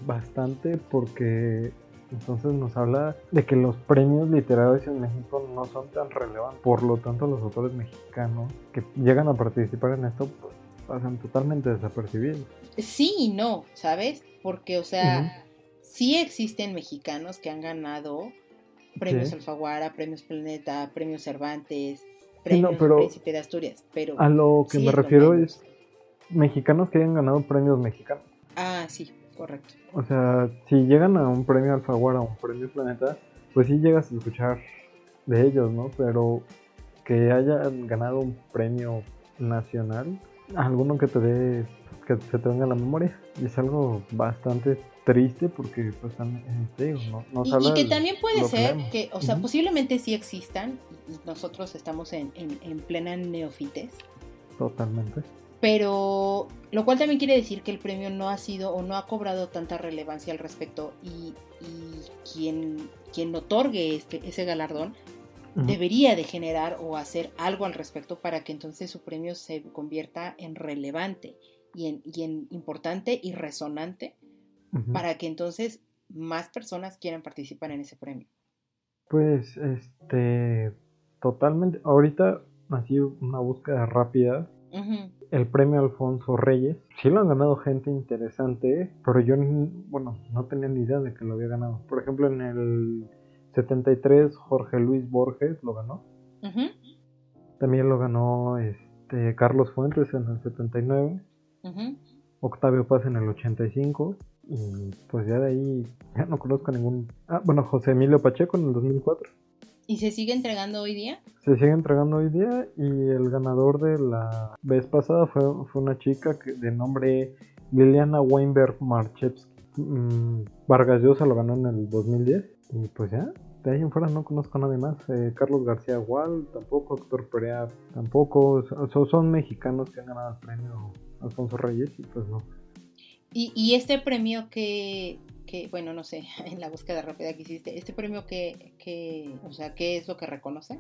B: Bastante porque entonces nos habla de que los premios literarios en México no son tan relevantes. Por lo tanto, los autores mexicanos que llegan a participar en esto pues, pasan totalmente desapercibidos.
A: Sí y no, ¿sabes? Porque, o sea, sí existen mexicanos que han ganado premios Alfaguara, premios Planeta, premios Cervantes, premios Príncipe de Asturias, pero...
B: A lo que me refiero es mexicanos que hayan ganado premios mexicanos.
A: Ah, sí, correcto.
B: O sea, si llegan a un premio Alfaguara o un premio Planeta, pues sí llegas a escuchar de ellos, ¿no? Pero que hayan ganado un premio nacional, alguno que te dé, que se te venga a la memoria, es algo bastante triste porque pues también
A: ¿no? y, que también puede ser que, o sea, posiblemente sí existan y nosotros estamos en, en, en plena neofites.
B: Totalmente.
A: Pero lo cual también quiere decir que el premio no ha sido o no ha cobrado tanta relevancia al respecto y, quien, quien otorgue este, ese galardón debería de generar o hacer algo al respecto para que entonces su premio se convierta en relevante y en, y en importante y resonante para que entonces más personas quieran participar en ese premio.
B: Pues, este, totalmente. Ahorita así una búsqueda rápida el premio Alfonso Reyes. Sí lo han ganado gente interesante, pero yo, bueno, no tenía ni idea de que lo había ganado. Por ejemplo, en el 73 Jorge Luis Borges lo ganó. También lo ganó este Carlos Fuentes en el 79. Octavio Paz en el 85. Y pues ya de ahí ya no conozco ningún... Ah, bueno, José Emilio Pacheco en el 2004.
A: ¿Y se sigue entregando hoy día?
B: Se sigue entregando hoy día y el ganador de la vez pasada fue, fue una chica que, de nombre Liliana Weinberg Marchevsky. Mm, Vargas Llosa lo ganó en el 2010 y pues ya, de ahí en fuera no conozco a nadie más. Eh, Carlos García Gual tampoco, Héctor Perea tampoco. son mexicanos que han ganado el premio Alfonso Reyes y pues no.
A: ¿Y, y este premio que, que, bueno, no sé, [laughs] en la búsqueda rápida que hiciste, este premio que, que o sea, ¿qué es lo que reconoce?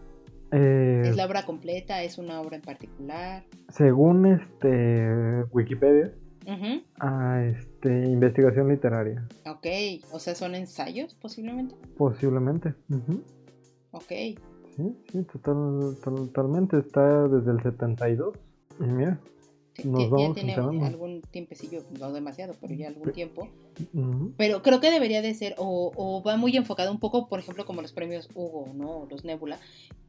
B: Eh,
A: ¿Es la obra completa? ¿Es una obra en particular?
B: según este Wikipedia,
A: Ujú,
B: a este investigación literaria,
A: Ok, o sea, ¿son ensayos posiblemente?
B: posiblemente. Ujú.
A: Ok,
B: Sí, sí, total, totalmente. Está desde el 72. Y mira, Nos
A: ya- tiene
B: enterando.
A: algún tiempecillo, no demasiado, pero ya algún tiempo. Pero creo que debería de ser, o, o va muy enfocado un poco, por ejemplo, como los premios Hugo, ¿no? Los Nebula,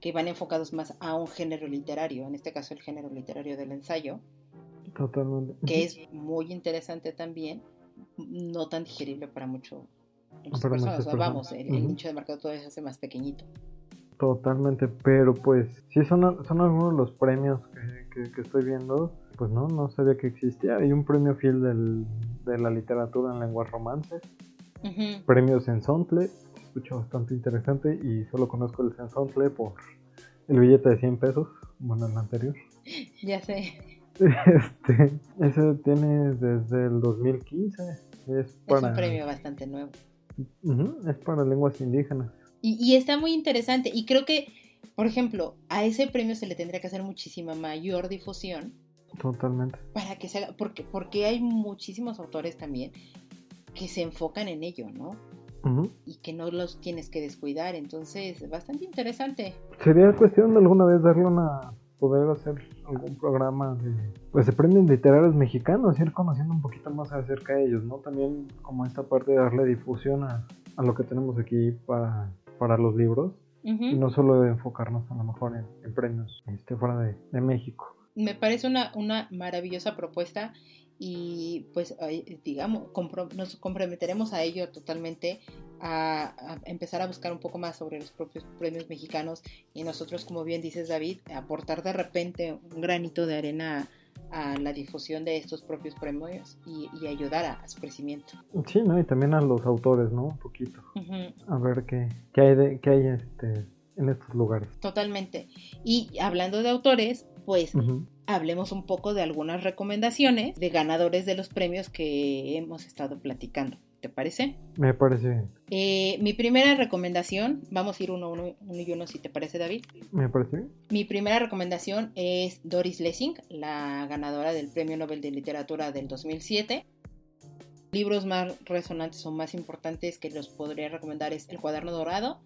A: que van enfocados más a un género literario, en este caso el género literario del ensayo,
B: totalmente.
A: que es muy interesante también, no tan digerible para mucho, muchas
B: Para
A: personas.
B: muchas
A: o sea, vamos, el, nicho de mercado todavía se hace más pequeñito.
B: Totalmente, pero pues sí son, son algunos de los premios que, que- que estoy viendo. Pues no, no sabía que existía. Hay un premio fiel del, de la literatura en lenguas romances. Premios Sensontle. Se escucha bastante interesante y solo conozco el Sensontle por el billete de 100 pesos. Bueno, el anterior. [laughs]
A: Ya sé, [laughs]
B: Este, ese tiene desde el 2015. Es
A: es
B: para,
A: un premio bastante nuevo.
B: Es para lenguas indígenas.
A: Y, y está muy interesante. Y creo que, por ejemplo, a ese premio se le tendría que hacer muchísima mayor difusión
B: Totalmente.
A: para que se haga, porque, porque hay muchísimos autores también que se enfocan en ello, ¿no? Y que no los tienes que descuidar. Entonces, bastante interesante.
B: Sería cuestión de alguna vez darle una. poder hacer algún programa de. Pues de premios literarios mexicanos, ir conociendo un poquito más acerca de ellos, ¿no? También como esta parte de darle difusión a, a lo que tenemos aquí para, para los libros. Y no solo de enfocarnos a lo mejor en, en premios este, fuera de, de México.
A: Me parece una, una maravillosa propuesta y pues digamos, compro- nos comprometeremos a ello totalmente, a, a empezar a buscar un poco más sobre los propios premios mexicanos y nosotros, como bien dices David, aportar de repente un granito de arena a, la difusión de estos propios premios y, y ayudar a, a su crecimiento.
B: Sí, ¿no? Y también a los autores, ¿no? Un poquito. A ver qué, qué hay, de, qué hay este, en estos lugares.
A: Totalmente. Y hablando de autores, pues hablemos un poco de algunas recomendaciones de ganadores de los premios que hemos estado platicando. ¿Te parece?
B: Me parece bien.
A: Eh, mi primera recomendación, vamos a ir uno, uno, uno y uno si te parece David.
B: Me parece bien.
A: Mi primera recomendación es Doris Lessing, la ganadora del Premio Nobel de Literatura del 2007. Libros más resonantes o más importantes que los podría recomendar es El cuaderno dorado,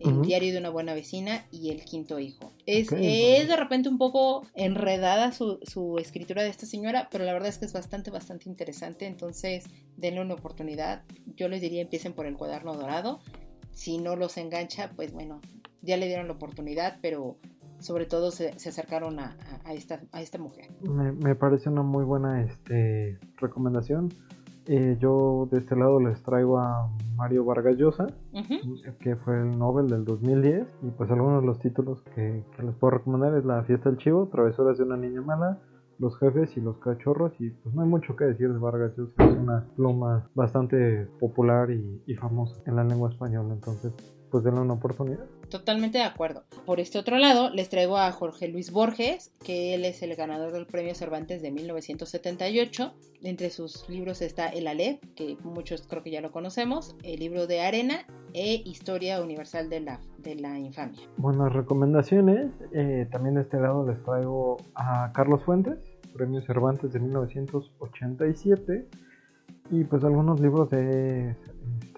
A: El diario de una buena vecina y El quinto hijo. Es, de repente un poco enredada su, su escritura de esta señora, pero la verdad es que es bastante, bastante interesante, entonces denle una oportunidad. Yo les diría empiecen por El cuaderno dorado. Si no los engancha, pues bueno, ya le dieron la oportunidad, pero sobre todo se, se acercaron a, a- a esta, a esta mujer.
B: Me, me parece una muy buena este, recomendación. Eh, yo de este lado les traigo a Mario Vargas Llosa, que fue el Nobel del 2010. Y pues algunos de los títulos que, que les puedo recomendar es La fiesta del chivo, Travesuras de una niña mala, Los jefes y los cachorros. Y pues no hay mucho que decir de Vargas Llosa, es una pluma bastante popular y, y famosa en la lengua española. Entonces, pues denle una oportunidad.
A: Totalmente de acuerdo. Por este otro lado, les traigo a Jorge Luis Borges, que él es el ganador del Premio Cervantes de 1978. Entre sus libros está El Aleph, que muchos creo que ya lo conocemos, el libro de Arena e Historia Universal de la, de la Infamia.
B: Buenas recomendaciones. Eh, también de este lado les traigo a Carlos Fuentes, Premio Cervantes de 1987. Y pues algunos libros de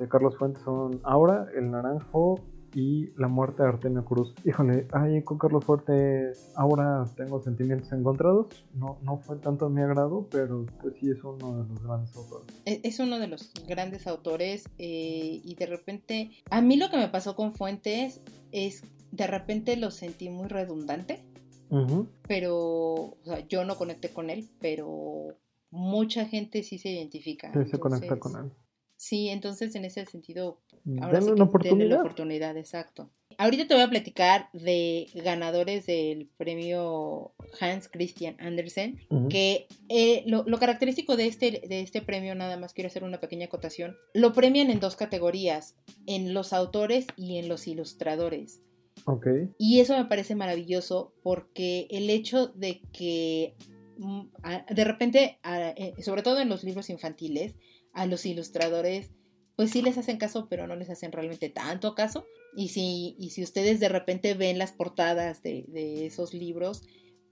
B: este, Carlos Fuentes son Ahora, El Naranjo y La muerte de Artemio Cruz. Híjole, ahí con Carlos Fuentes ahora tengo sentimientos encontrados. No, no fue tanto a mi agrado, pero pues sí es uno de los grandes autores.
A: Es, es uno de los grandes autores eh, y de repente, a mí lo que me pasó con Fuentes es, de repente lo sentí muy redundante.
B: Ujú.
A: pero o sea, yo no conecté con él, pero mucha gente sí se identifica.
B: Sí, se conecta
A: Entonces,
B: con él.
A: Sí, entonces en ese sentido, ahora
B: Denle
A: sí
B: una
A: que denle
B: oportunidad.
A: la oportunidad, exacto. Ahorita te voy a platicar de ganadores del premio Hans Christian Andersen, que eh, lo, lo característico de este, de este premio, nada más quiero hacer una pequeña acotación, lo premian en dos categorías, en los autores y en los ilustradores.
B: Ok.
A: Y eso me parece maravilloso porque el hecho de que mm, de repente, eh, sobre todo en los libros infantiles, a los ilustradores, pues sí les hacen caso, pero no les hacen realmente tanto caso. Y si, y si ustedes de repente ven las portadas de, de esos libros,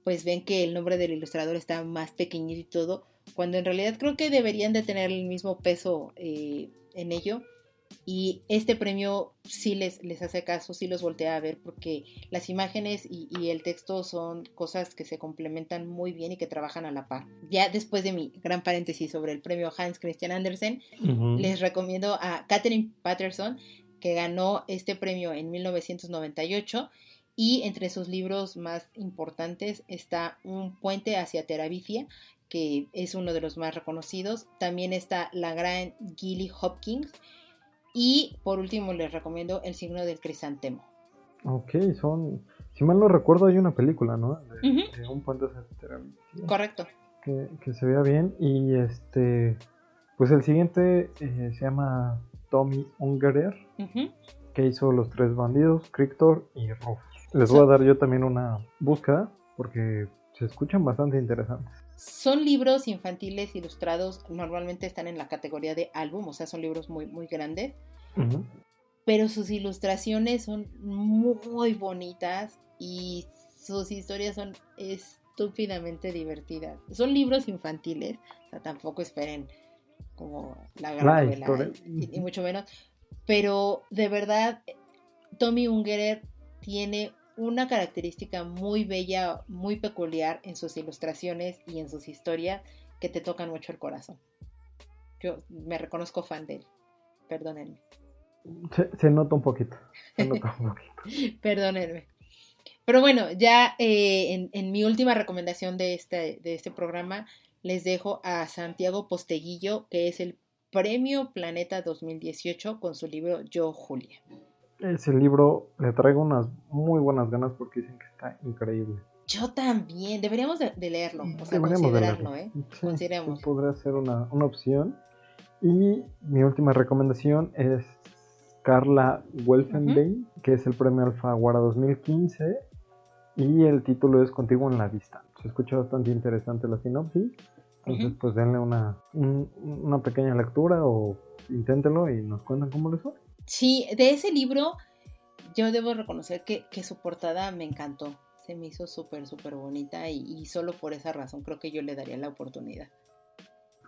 A: pues ven que el nombre del ilustrador está más pequeñito y todo, cuando en realidad creo que deberían de tener el mismo peso eh, en ello. Y este premio sí les, les hace caso, sí los voltea a ver, porque las imágenes y, el texto son cosas que se complementan muy bien y que trabajan a la par. Ya después de mi gran paréntesis sobre el premio Hans Christian Andersen, les recomiendo a Catherine Patterson, que ganó este premio en 1998 y entre sus libros más importantes está Un puente hacia Terabitia, que es uno de los más reconocidos. También está La gran Gilly Hopkins. Y por último les recomiendo El signo del crisantemo.
B: Ok, son... Si mal no recuerdo hay una película, ¿no? De, Un puente hacia Terabitia.
A: Correcto.
B: Que, se vea bien. Y este... Pues el siguiente eh, se llama Tommy Ungerer, que hizo Los Tres Bandidos, Crictor y Rufus. Les voy a dar yo también una búsqueda porque se escuchan bastante interesantes.
A: Son libros infantiles ilustrados, normalmente están en la categoría de álbum, o sea, son libros muy, muy grandes. Pero sus ilustraciones son muy bonitas y sus historias son estúpidamente divertidas. Son libros infantiles, o sea, tampoco esperen como la gran novela, y, mucho menos. Pero de verdad, Tommy Ungerer tiene una característica muy bella, muy peculiar en sus ilustraciones y en sus historias que te tocan mucho el corazón. Yo me reconozco fan de él. Perdónenme.
B: Se, nota un poquito. Se nota un
A: poquito. [laughs] Perdónenme. Pero bueno, ya eh, en, mi última recomendación de este, de este programa, les dejo a Santiago Posteguillo, que es el Premio Planeta 2018 con su libro Yo, Julia
B: ese libro le traigo unas muy buenas ganas porque dicen que está increíble.
A: Yo también, deberíamos de, leerlo, o sea, considerarlo, ¿eh?
B: Consideremos. Podría ser una, opción. Y mi última recomendación es Carla Welfenbein, que es el premio Alfaguara 2015. Y el título es Contigo en la Vista. Se escucha bastante interesante la sinopsis. Entonces, pues denle una, una pequeña lectura o inténtenlo y nos cuentan cómo les fue.
A: Sí, de ese libro yo debo reconocer que, su portada me encantó. Se me hizo súper, súper bonita y, solo por esa razón creo que yo le daría la oportunidad.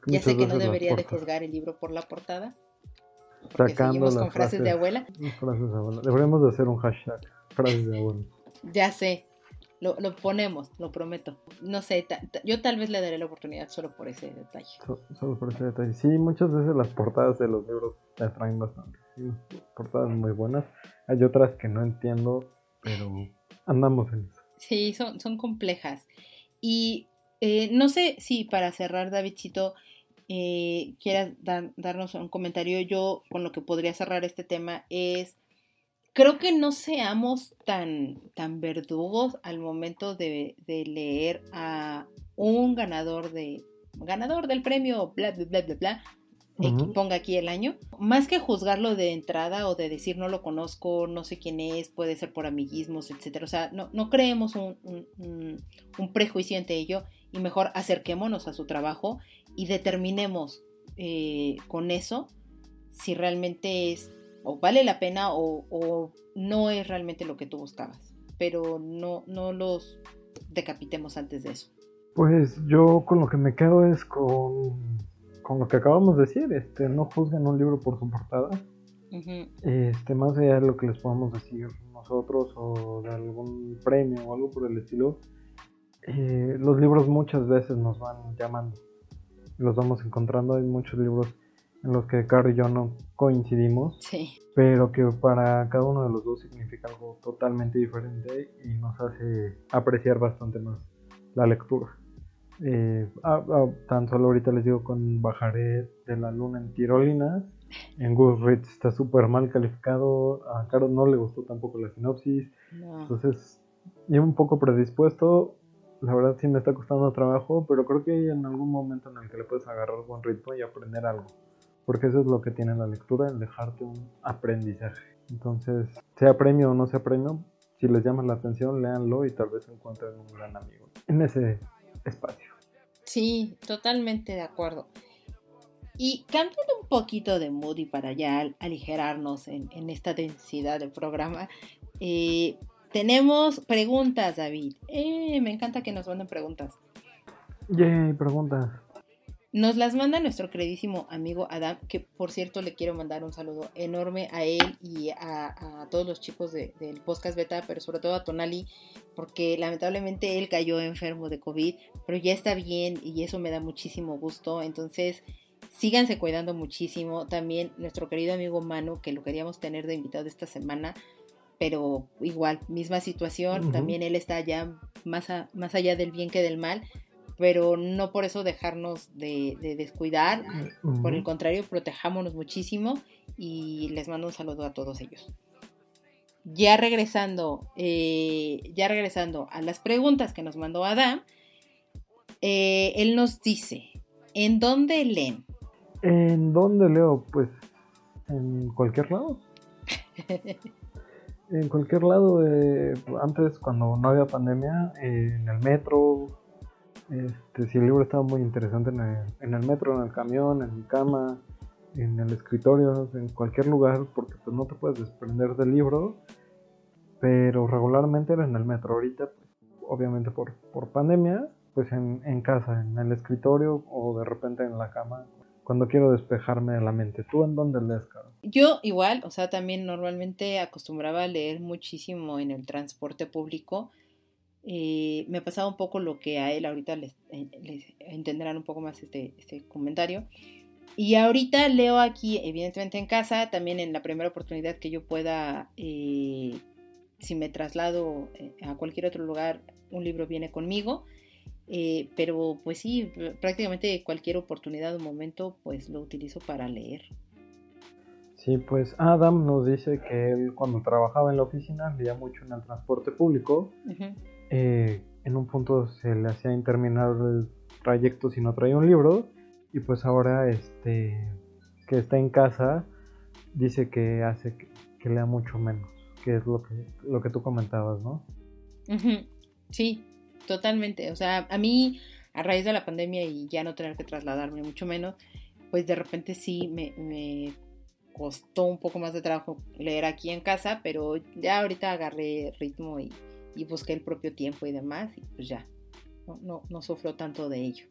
A: Ya sé que no debería de juzgar el libro por la portada. Porque seguimos con frases, de abuela.
B: Frases de abuela. Deberíamos de hacer un hashtag, frases de abuela.
A: Ya sé, lo, lo, ponemos, lo prometo. No sé, yo tal vez le daré la oportunidad solo por ese detalle.
B: solo por ese detalle. Sí, muchas veces las portadas de los libros te atraen bastante portadas muy buenas. Hay otras que no entiendo, pero andamos en eso.
A: Sí, son, son complejas. Y eh, no sé si para cerrar, Davidcito, eh, quieras darnos un comentario. Yo con lo que podría cerrar este tema es, creo que no seamos tan, tan verdugos al momento de, de leer a un ganador de ganador del premio, bla, bla, bla, bla, bla, ponga aquí el año, más que juzgarlo de entrada o de decir no lo conozco, no sé quién es, puede ser por amiguismos, etcétera. O sea, no, no creemos un, un, prejuicio ante ello y mejor acerquémonos a su trabajo y determinemos eh, con eso si realmente es o vale la pena o, o, no es realmente lo que tú buscabas. Pero no, no los decapitemos antes de eso.
B: Pues yo con lo que me quedo es con con lo que acabamos de decir, este, no juzguen un libro por su portada. este, más allá de lo que les podamos decir nosotros o de algún premio o algo por el estilo, eh, los libros muchas veces nos van llamando, los vamos encontrando. Hay muchos libros en los que Caro y yo no coincidimos, pero que para cada uno de los dos significa algo totalmente diferente y nos hace apreciar bastante más la lectura. Eh, ah, ah, tan solo ahorita les digo con Bajaré de la Luna en Tirolinas. En Goodreads está súper mal calificado. A Caro no le gustó tampoco la sinopsis. Entonces, llevo un poco predispuesto. La verdad sí me está costando trabajo, pero creo que hay en algún momento en el que le puedes agarrar buen ritmo y aprender algo. Porque eso es lo que tiene la lectura, el dejarte un aprendizaje. Entonces, sea premio o no sea premio, si les llama la atención, léanlo y tal vez encuentren un gran amigo en ese espacio.
A: Sí, totalmente de acuerdo. Y cambiando un poquito de mood y para ya aligerarnos en, esta densidad del programa, eh, tenemos preguntas, David. Eh, me encanta que nos manden preguntas.
B: Yay, preguntas.
A: Nos las manda nuestro queridísimo amigo Adam, que por cierto le quiero mandar un saludo enorme a él y a, todos los chicos del podcast beta, pero sobre todo a Tonali, porque lamentablemente él cayó enfermo de COVID, pero ya está bien y eso me da muchísimo gusto. Entonces, síganse cuidando muchísimo. También nuestro querido amigo Manu, que lo queríamos tener de invitado esta semana, pero igual, misma situación. También él está ya más, más allá del bien que del mal pero no por eso dejarnos de, descuidar, por el contrario, protejámonos muchísimo y les mando un saludo a todos ellos. Ya regresando, eh, ya regresando a las preguntas que nos mandó Adam, eh, él nos dice, ¿en dónde leen?
B: ¿En dónde leo? Pues en cualquier lado. [laughs] en cualquier lado, eh, antes cuando no había pandemia, en el metro, este, si el libro estaba muy interesante en el, metro, en el camión, en mi cama, en el escritorio, en cualquier lugar, porque pues no te puedes desprender del libro, pero regularmente era en el metro. Ahorita, pues, obviamente por, por pandemia, pues en, en, casa, en el escritorio o de repente en la cama, cuando quiero despejarme de la mente. ¿Tú en dónde lees, Caro?
A: Yo igual, o sea, también normalmente acostumbraba a leer muchísimo en el transporte público eh, me pasaba un poco lo que a él ahorita les, eh, entenderán un poco más este, este, comentario. Y ahorita leo aquí, evidentemente en casa, también en la primera oportunidad que yo pueda, eh, si me traslado a cualquier otro lugar, un libro viene conmigo. pero pues sí, prácticamente cualquier oportunidad o momento, pues lo utilizo para leer.
B: Sí, pues Adam nos dice que él cuando trabajaba en la oficina leía mucho en el transporte público eh, en un punto se le hacía interminable el trayecto si no traía un libro y pues ahora este que está en casa dice que hace que, lea mucho menos, que es lo que, lo que tú comentabas, ¿no?
A: Sí, totalmente. O sea, a mí a raíz de la pandemia y ya no tener que trasladarme mucho menos, pues de repente sí me, me costó un poco más de trabajo leer aquí en casa, pero ya ahorita agarré ritmo y y busqué el propio tiempo y demás, y pues ya, no, no, no sufro tanto de ello.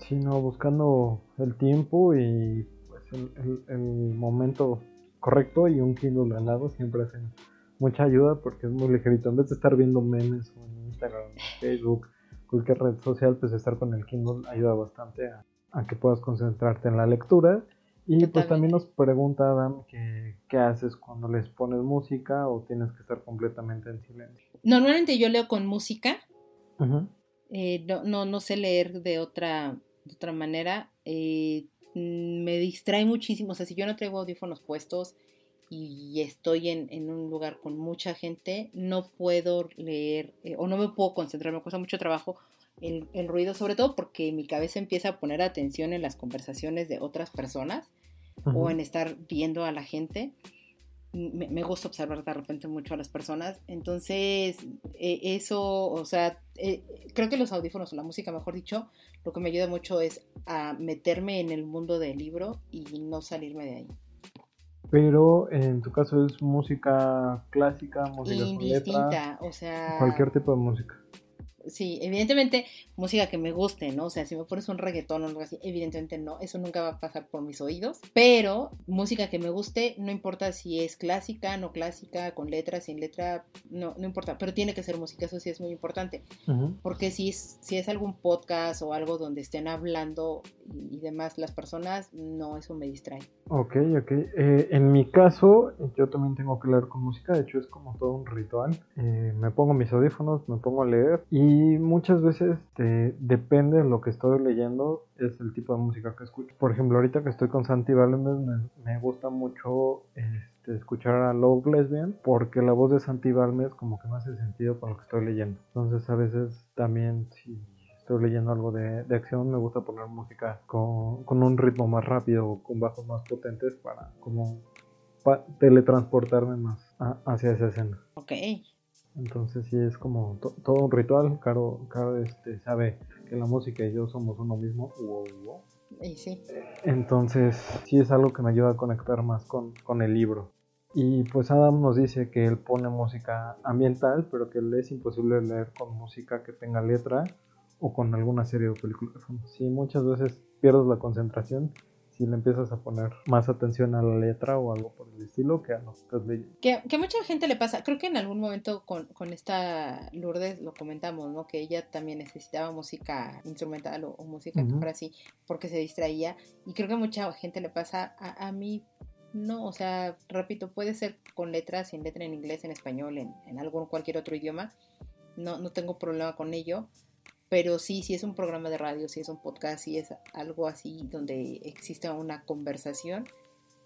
B: Sí, no, buscando el tiempo y pues el, el, momento correcto y un Kindle al lado siempre hacen mucha ayuda porque es muy ligerito. En vez de estar viendo memes en Instagram, Facebook, cualquier red social, pues estar con el Kindle ayuda bastante a, a que puedas concentrarte en la lectura y pues también nos pregunta Adam que, qué haces cuando les pones música o tienes que estar completamente en silencio.
A: Normalmente yo leo con música. Eh, no, no, sé leer de otra, de otra manera. Eh, me distrae muchísimo. O sea, si yo no traigo audífonos puestos y estoy en, un lugar con mucha gente, no puedo leer eh, o no me puedo concentrar. Me cuesta mucho trabajo el, el, ruido, sobre todo porque mi cabeza empieza a poner atención en las conversaciones de otras personas o en estar viendo a la gente. Me, gusta observar de repente mucho a las personas. Entonces, e, eso, o sea, eh, creo que los audífonos o la música, mejor dicho, lo que me ayuda mucho es a meterme en el mundo del libro y no salirme de ahí.
B: Pero en tu caso es música clásica, música
A: Indistinta, o sea...
B: Cualquier tipo de música
A: sí, evidentemente música que me guste, ¿no? O sea, si me pones un reggaetón o algo así, evidentemente no, eso nunca va a pasar por mis oídos, pero música que me guste, no importa si es clásica, no clásica, con letra, sin letra, no, no importa, pero tiene que ser música, eso sí es muy importante, porque si es, si es algún podcast o algo donde estén hablando y, demás las personas, no, eso me distrae.
B: Ok, ok. Eh, en mi caso, yo también tengo que leer con música, de hecho es como todo un ritual. Eh, me pongo mis audífonos, me pongo a leer y y muchas veces este, depende de lo que estoy leyendo, es el tipo de música que escucho. Por ejemplo, ahorita que estoy con Santi Balmes, me, gusta mucho este, escuchar a Love Lesbian, porque la voz de Santi Balmes como que me hace sentido con lo que estoy leyendo. Entonces, a veces también, si estoy leyendo algo de, acción, me gusta poner música con, un ritmo más rápido, con bajos más potentes, para como teletransportarme más hacia esa escena.
A: Ok.
B: Entonces sí es como todo un ritual, Caro, Caro este, sabe que la música y yo somos uno mismo.
A: Y sí.
B: Entonces, sí es algo que me ayuda a conectar más con, con el libro. Y pues Adam nos dice que él pone música ambiental, pero que le es imposible leer con música que tenga letra o con alguna serie o película Sí, muchas veces pierdes la concentración si le empiezas a poner más atención a la letra o algo por el estilo que a lo que estás leyendo.
A: Que, que mucha gente le pasa, creo que en algún momento con, con, esta Lourdes lo comentamos, ¿no? Que ella también necesitaba música instrumental o, música uh así, porque se distraía. Y creo que mucha gente le pasa, a, a mí no, o sea, repito, puede ser con letras, sin letra en inglés, en español, en, en algún cualquier otro idioma. No, no tengo problema con ello pero sí, si es un programa de radio, si es un podcast, si es algo así donde existe una conversación,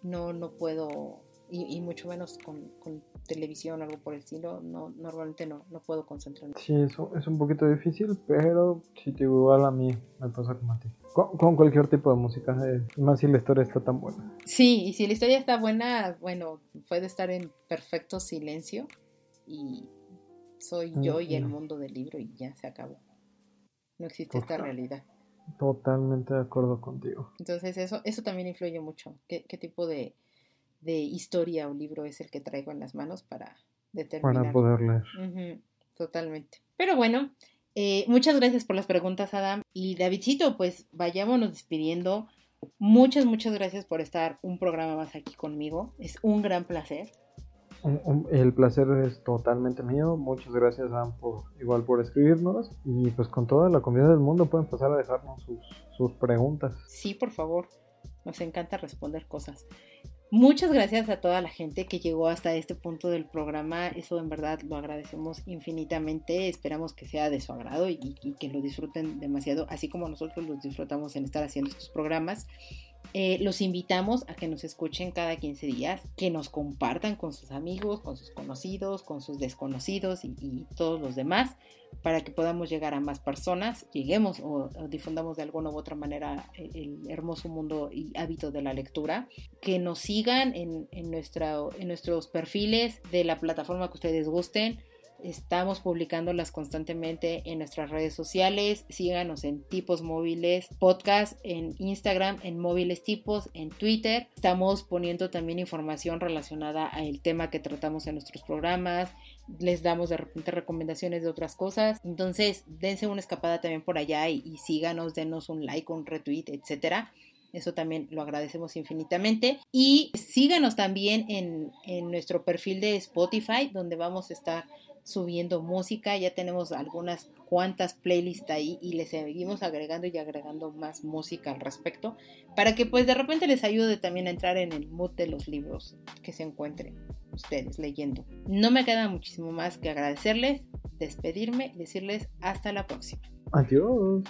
A: no, no puedo, y, mucho menos con, con, televisión o algo por el estilo, no, normalmente no, no puedo concentrarme.
B: Sí, eso es un poquito difícil, pero si te igual a mí me pasa como a ti. Con, cualquier tipo de música, eh, más si la historia está tan buena.
A: Sí, y si la historia está buena, bueno, puede estar en perfecto silencio y soy yo y el mundo del libro y ya se acabó. No existe esta realidad.
B: Totalmente de acuerdo contigo.
A: Entonces eso, eso también influye mucho. ¿Qué, tipo de, historia o libro es el que traigo en las manos para determinar?
B: Para poder leer.
A: totalmente. Pero bueno, eh, muchas gracias por las preguntas, Adam. Y Davidcito, pues vayámonos despidiendo. Muchas, muchas gracias por estar un programa más aquí conmigo. Es un gran placer.
B: El placer es totalmente mío. Muchas gracias, Dan, por igual por escribirnos. Y pues con toda la confianza del mundo pueden pasar a dejarnos sus, sus preguntas.
A: Sí, por favor. Nos encanta responder cosas. Muchas gracias a toda la gente que llegó hasta este punto del programa. Eso en verdad lo agradecemos infinitamente. Esperamos que sea de su agrado y, y que lo disfruten demasiado, así como nosotros los disfrutamos en estar haciendo estos programas. Eh, los invitamos a que nos escuchen cada 15 días, que nos compartan con sus amigos, con sus conocidos, con sus desconocidos y, todos los demás, para que podamos llegar a más personas, lleguemos o, difundamos de alguna u otra manera el, hermoso mundo y hábito de la lectura, que nos sigan en, en nuestros perfiles de la plataforma que ustedes gusten Estamos publicándolas constantemente en nuestras redes sociales. Síganos en Tipos Móviles Podcast, en Instagram, en Móviles Tipos, en Twitter. Estamos poniendo también información relacionada al tema que tratamos en nuestros programas. Les damos de repente recomendaciones de otras cosas. Entonces, dense una escapada también por allá y, síganos, denos un like, un retweet, etcétera. Eso también lo agradecemos infinitamente. Y síganos también en, en, nuestro perfil de Spotify, donde vamos a estar subiendo música, ya tenemos algunas cuantas playlists ahí y les seguimos agregando y agregando más música al respecto para que pues de repente les ayude también a entrar en el mood de los libros que se encuentren ustedes leyendo. No me queda muchísimo más que agradecerles, despedirme y decirles hasta la próxima.
B: Adiós.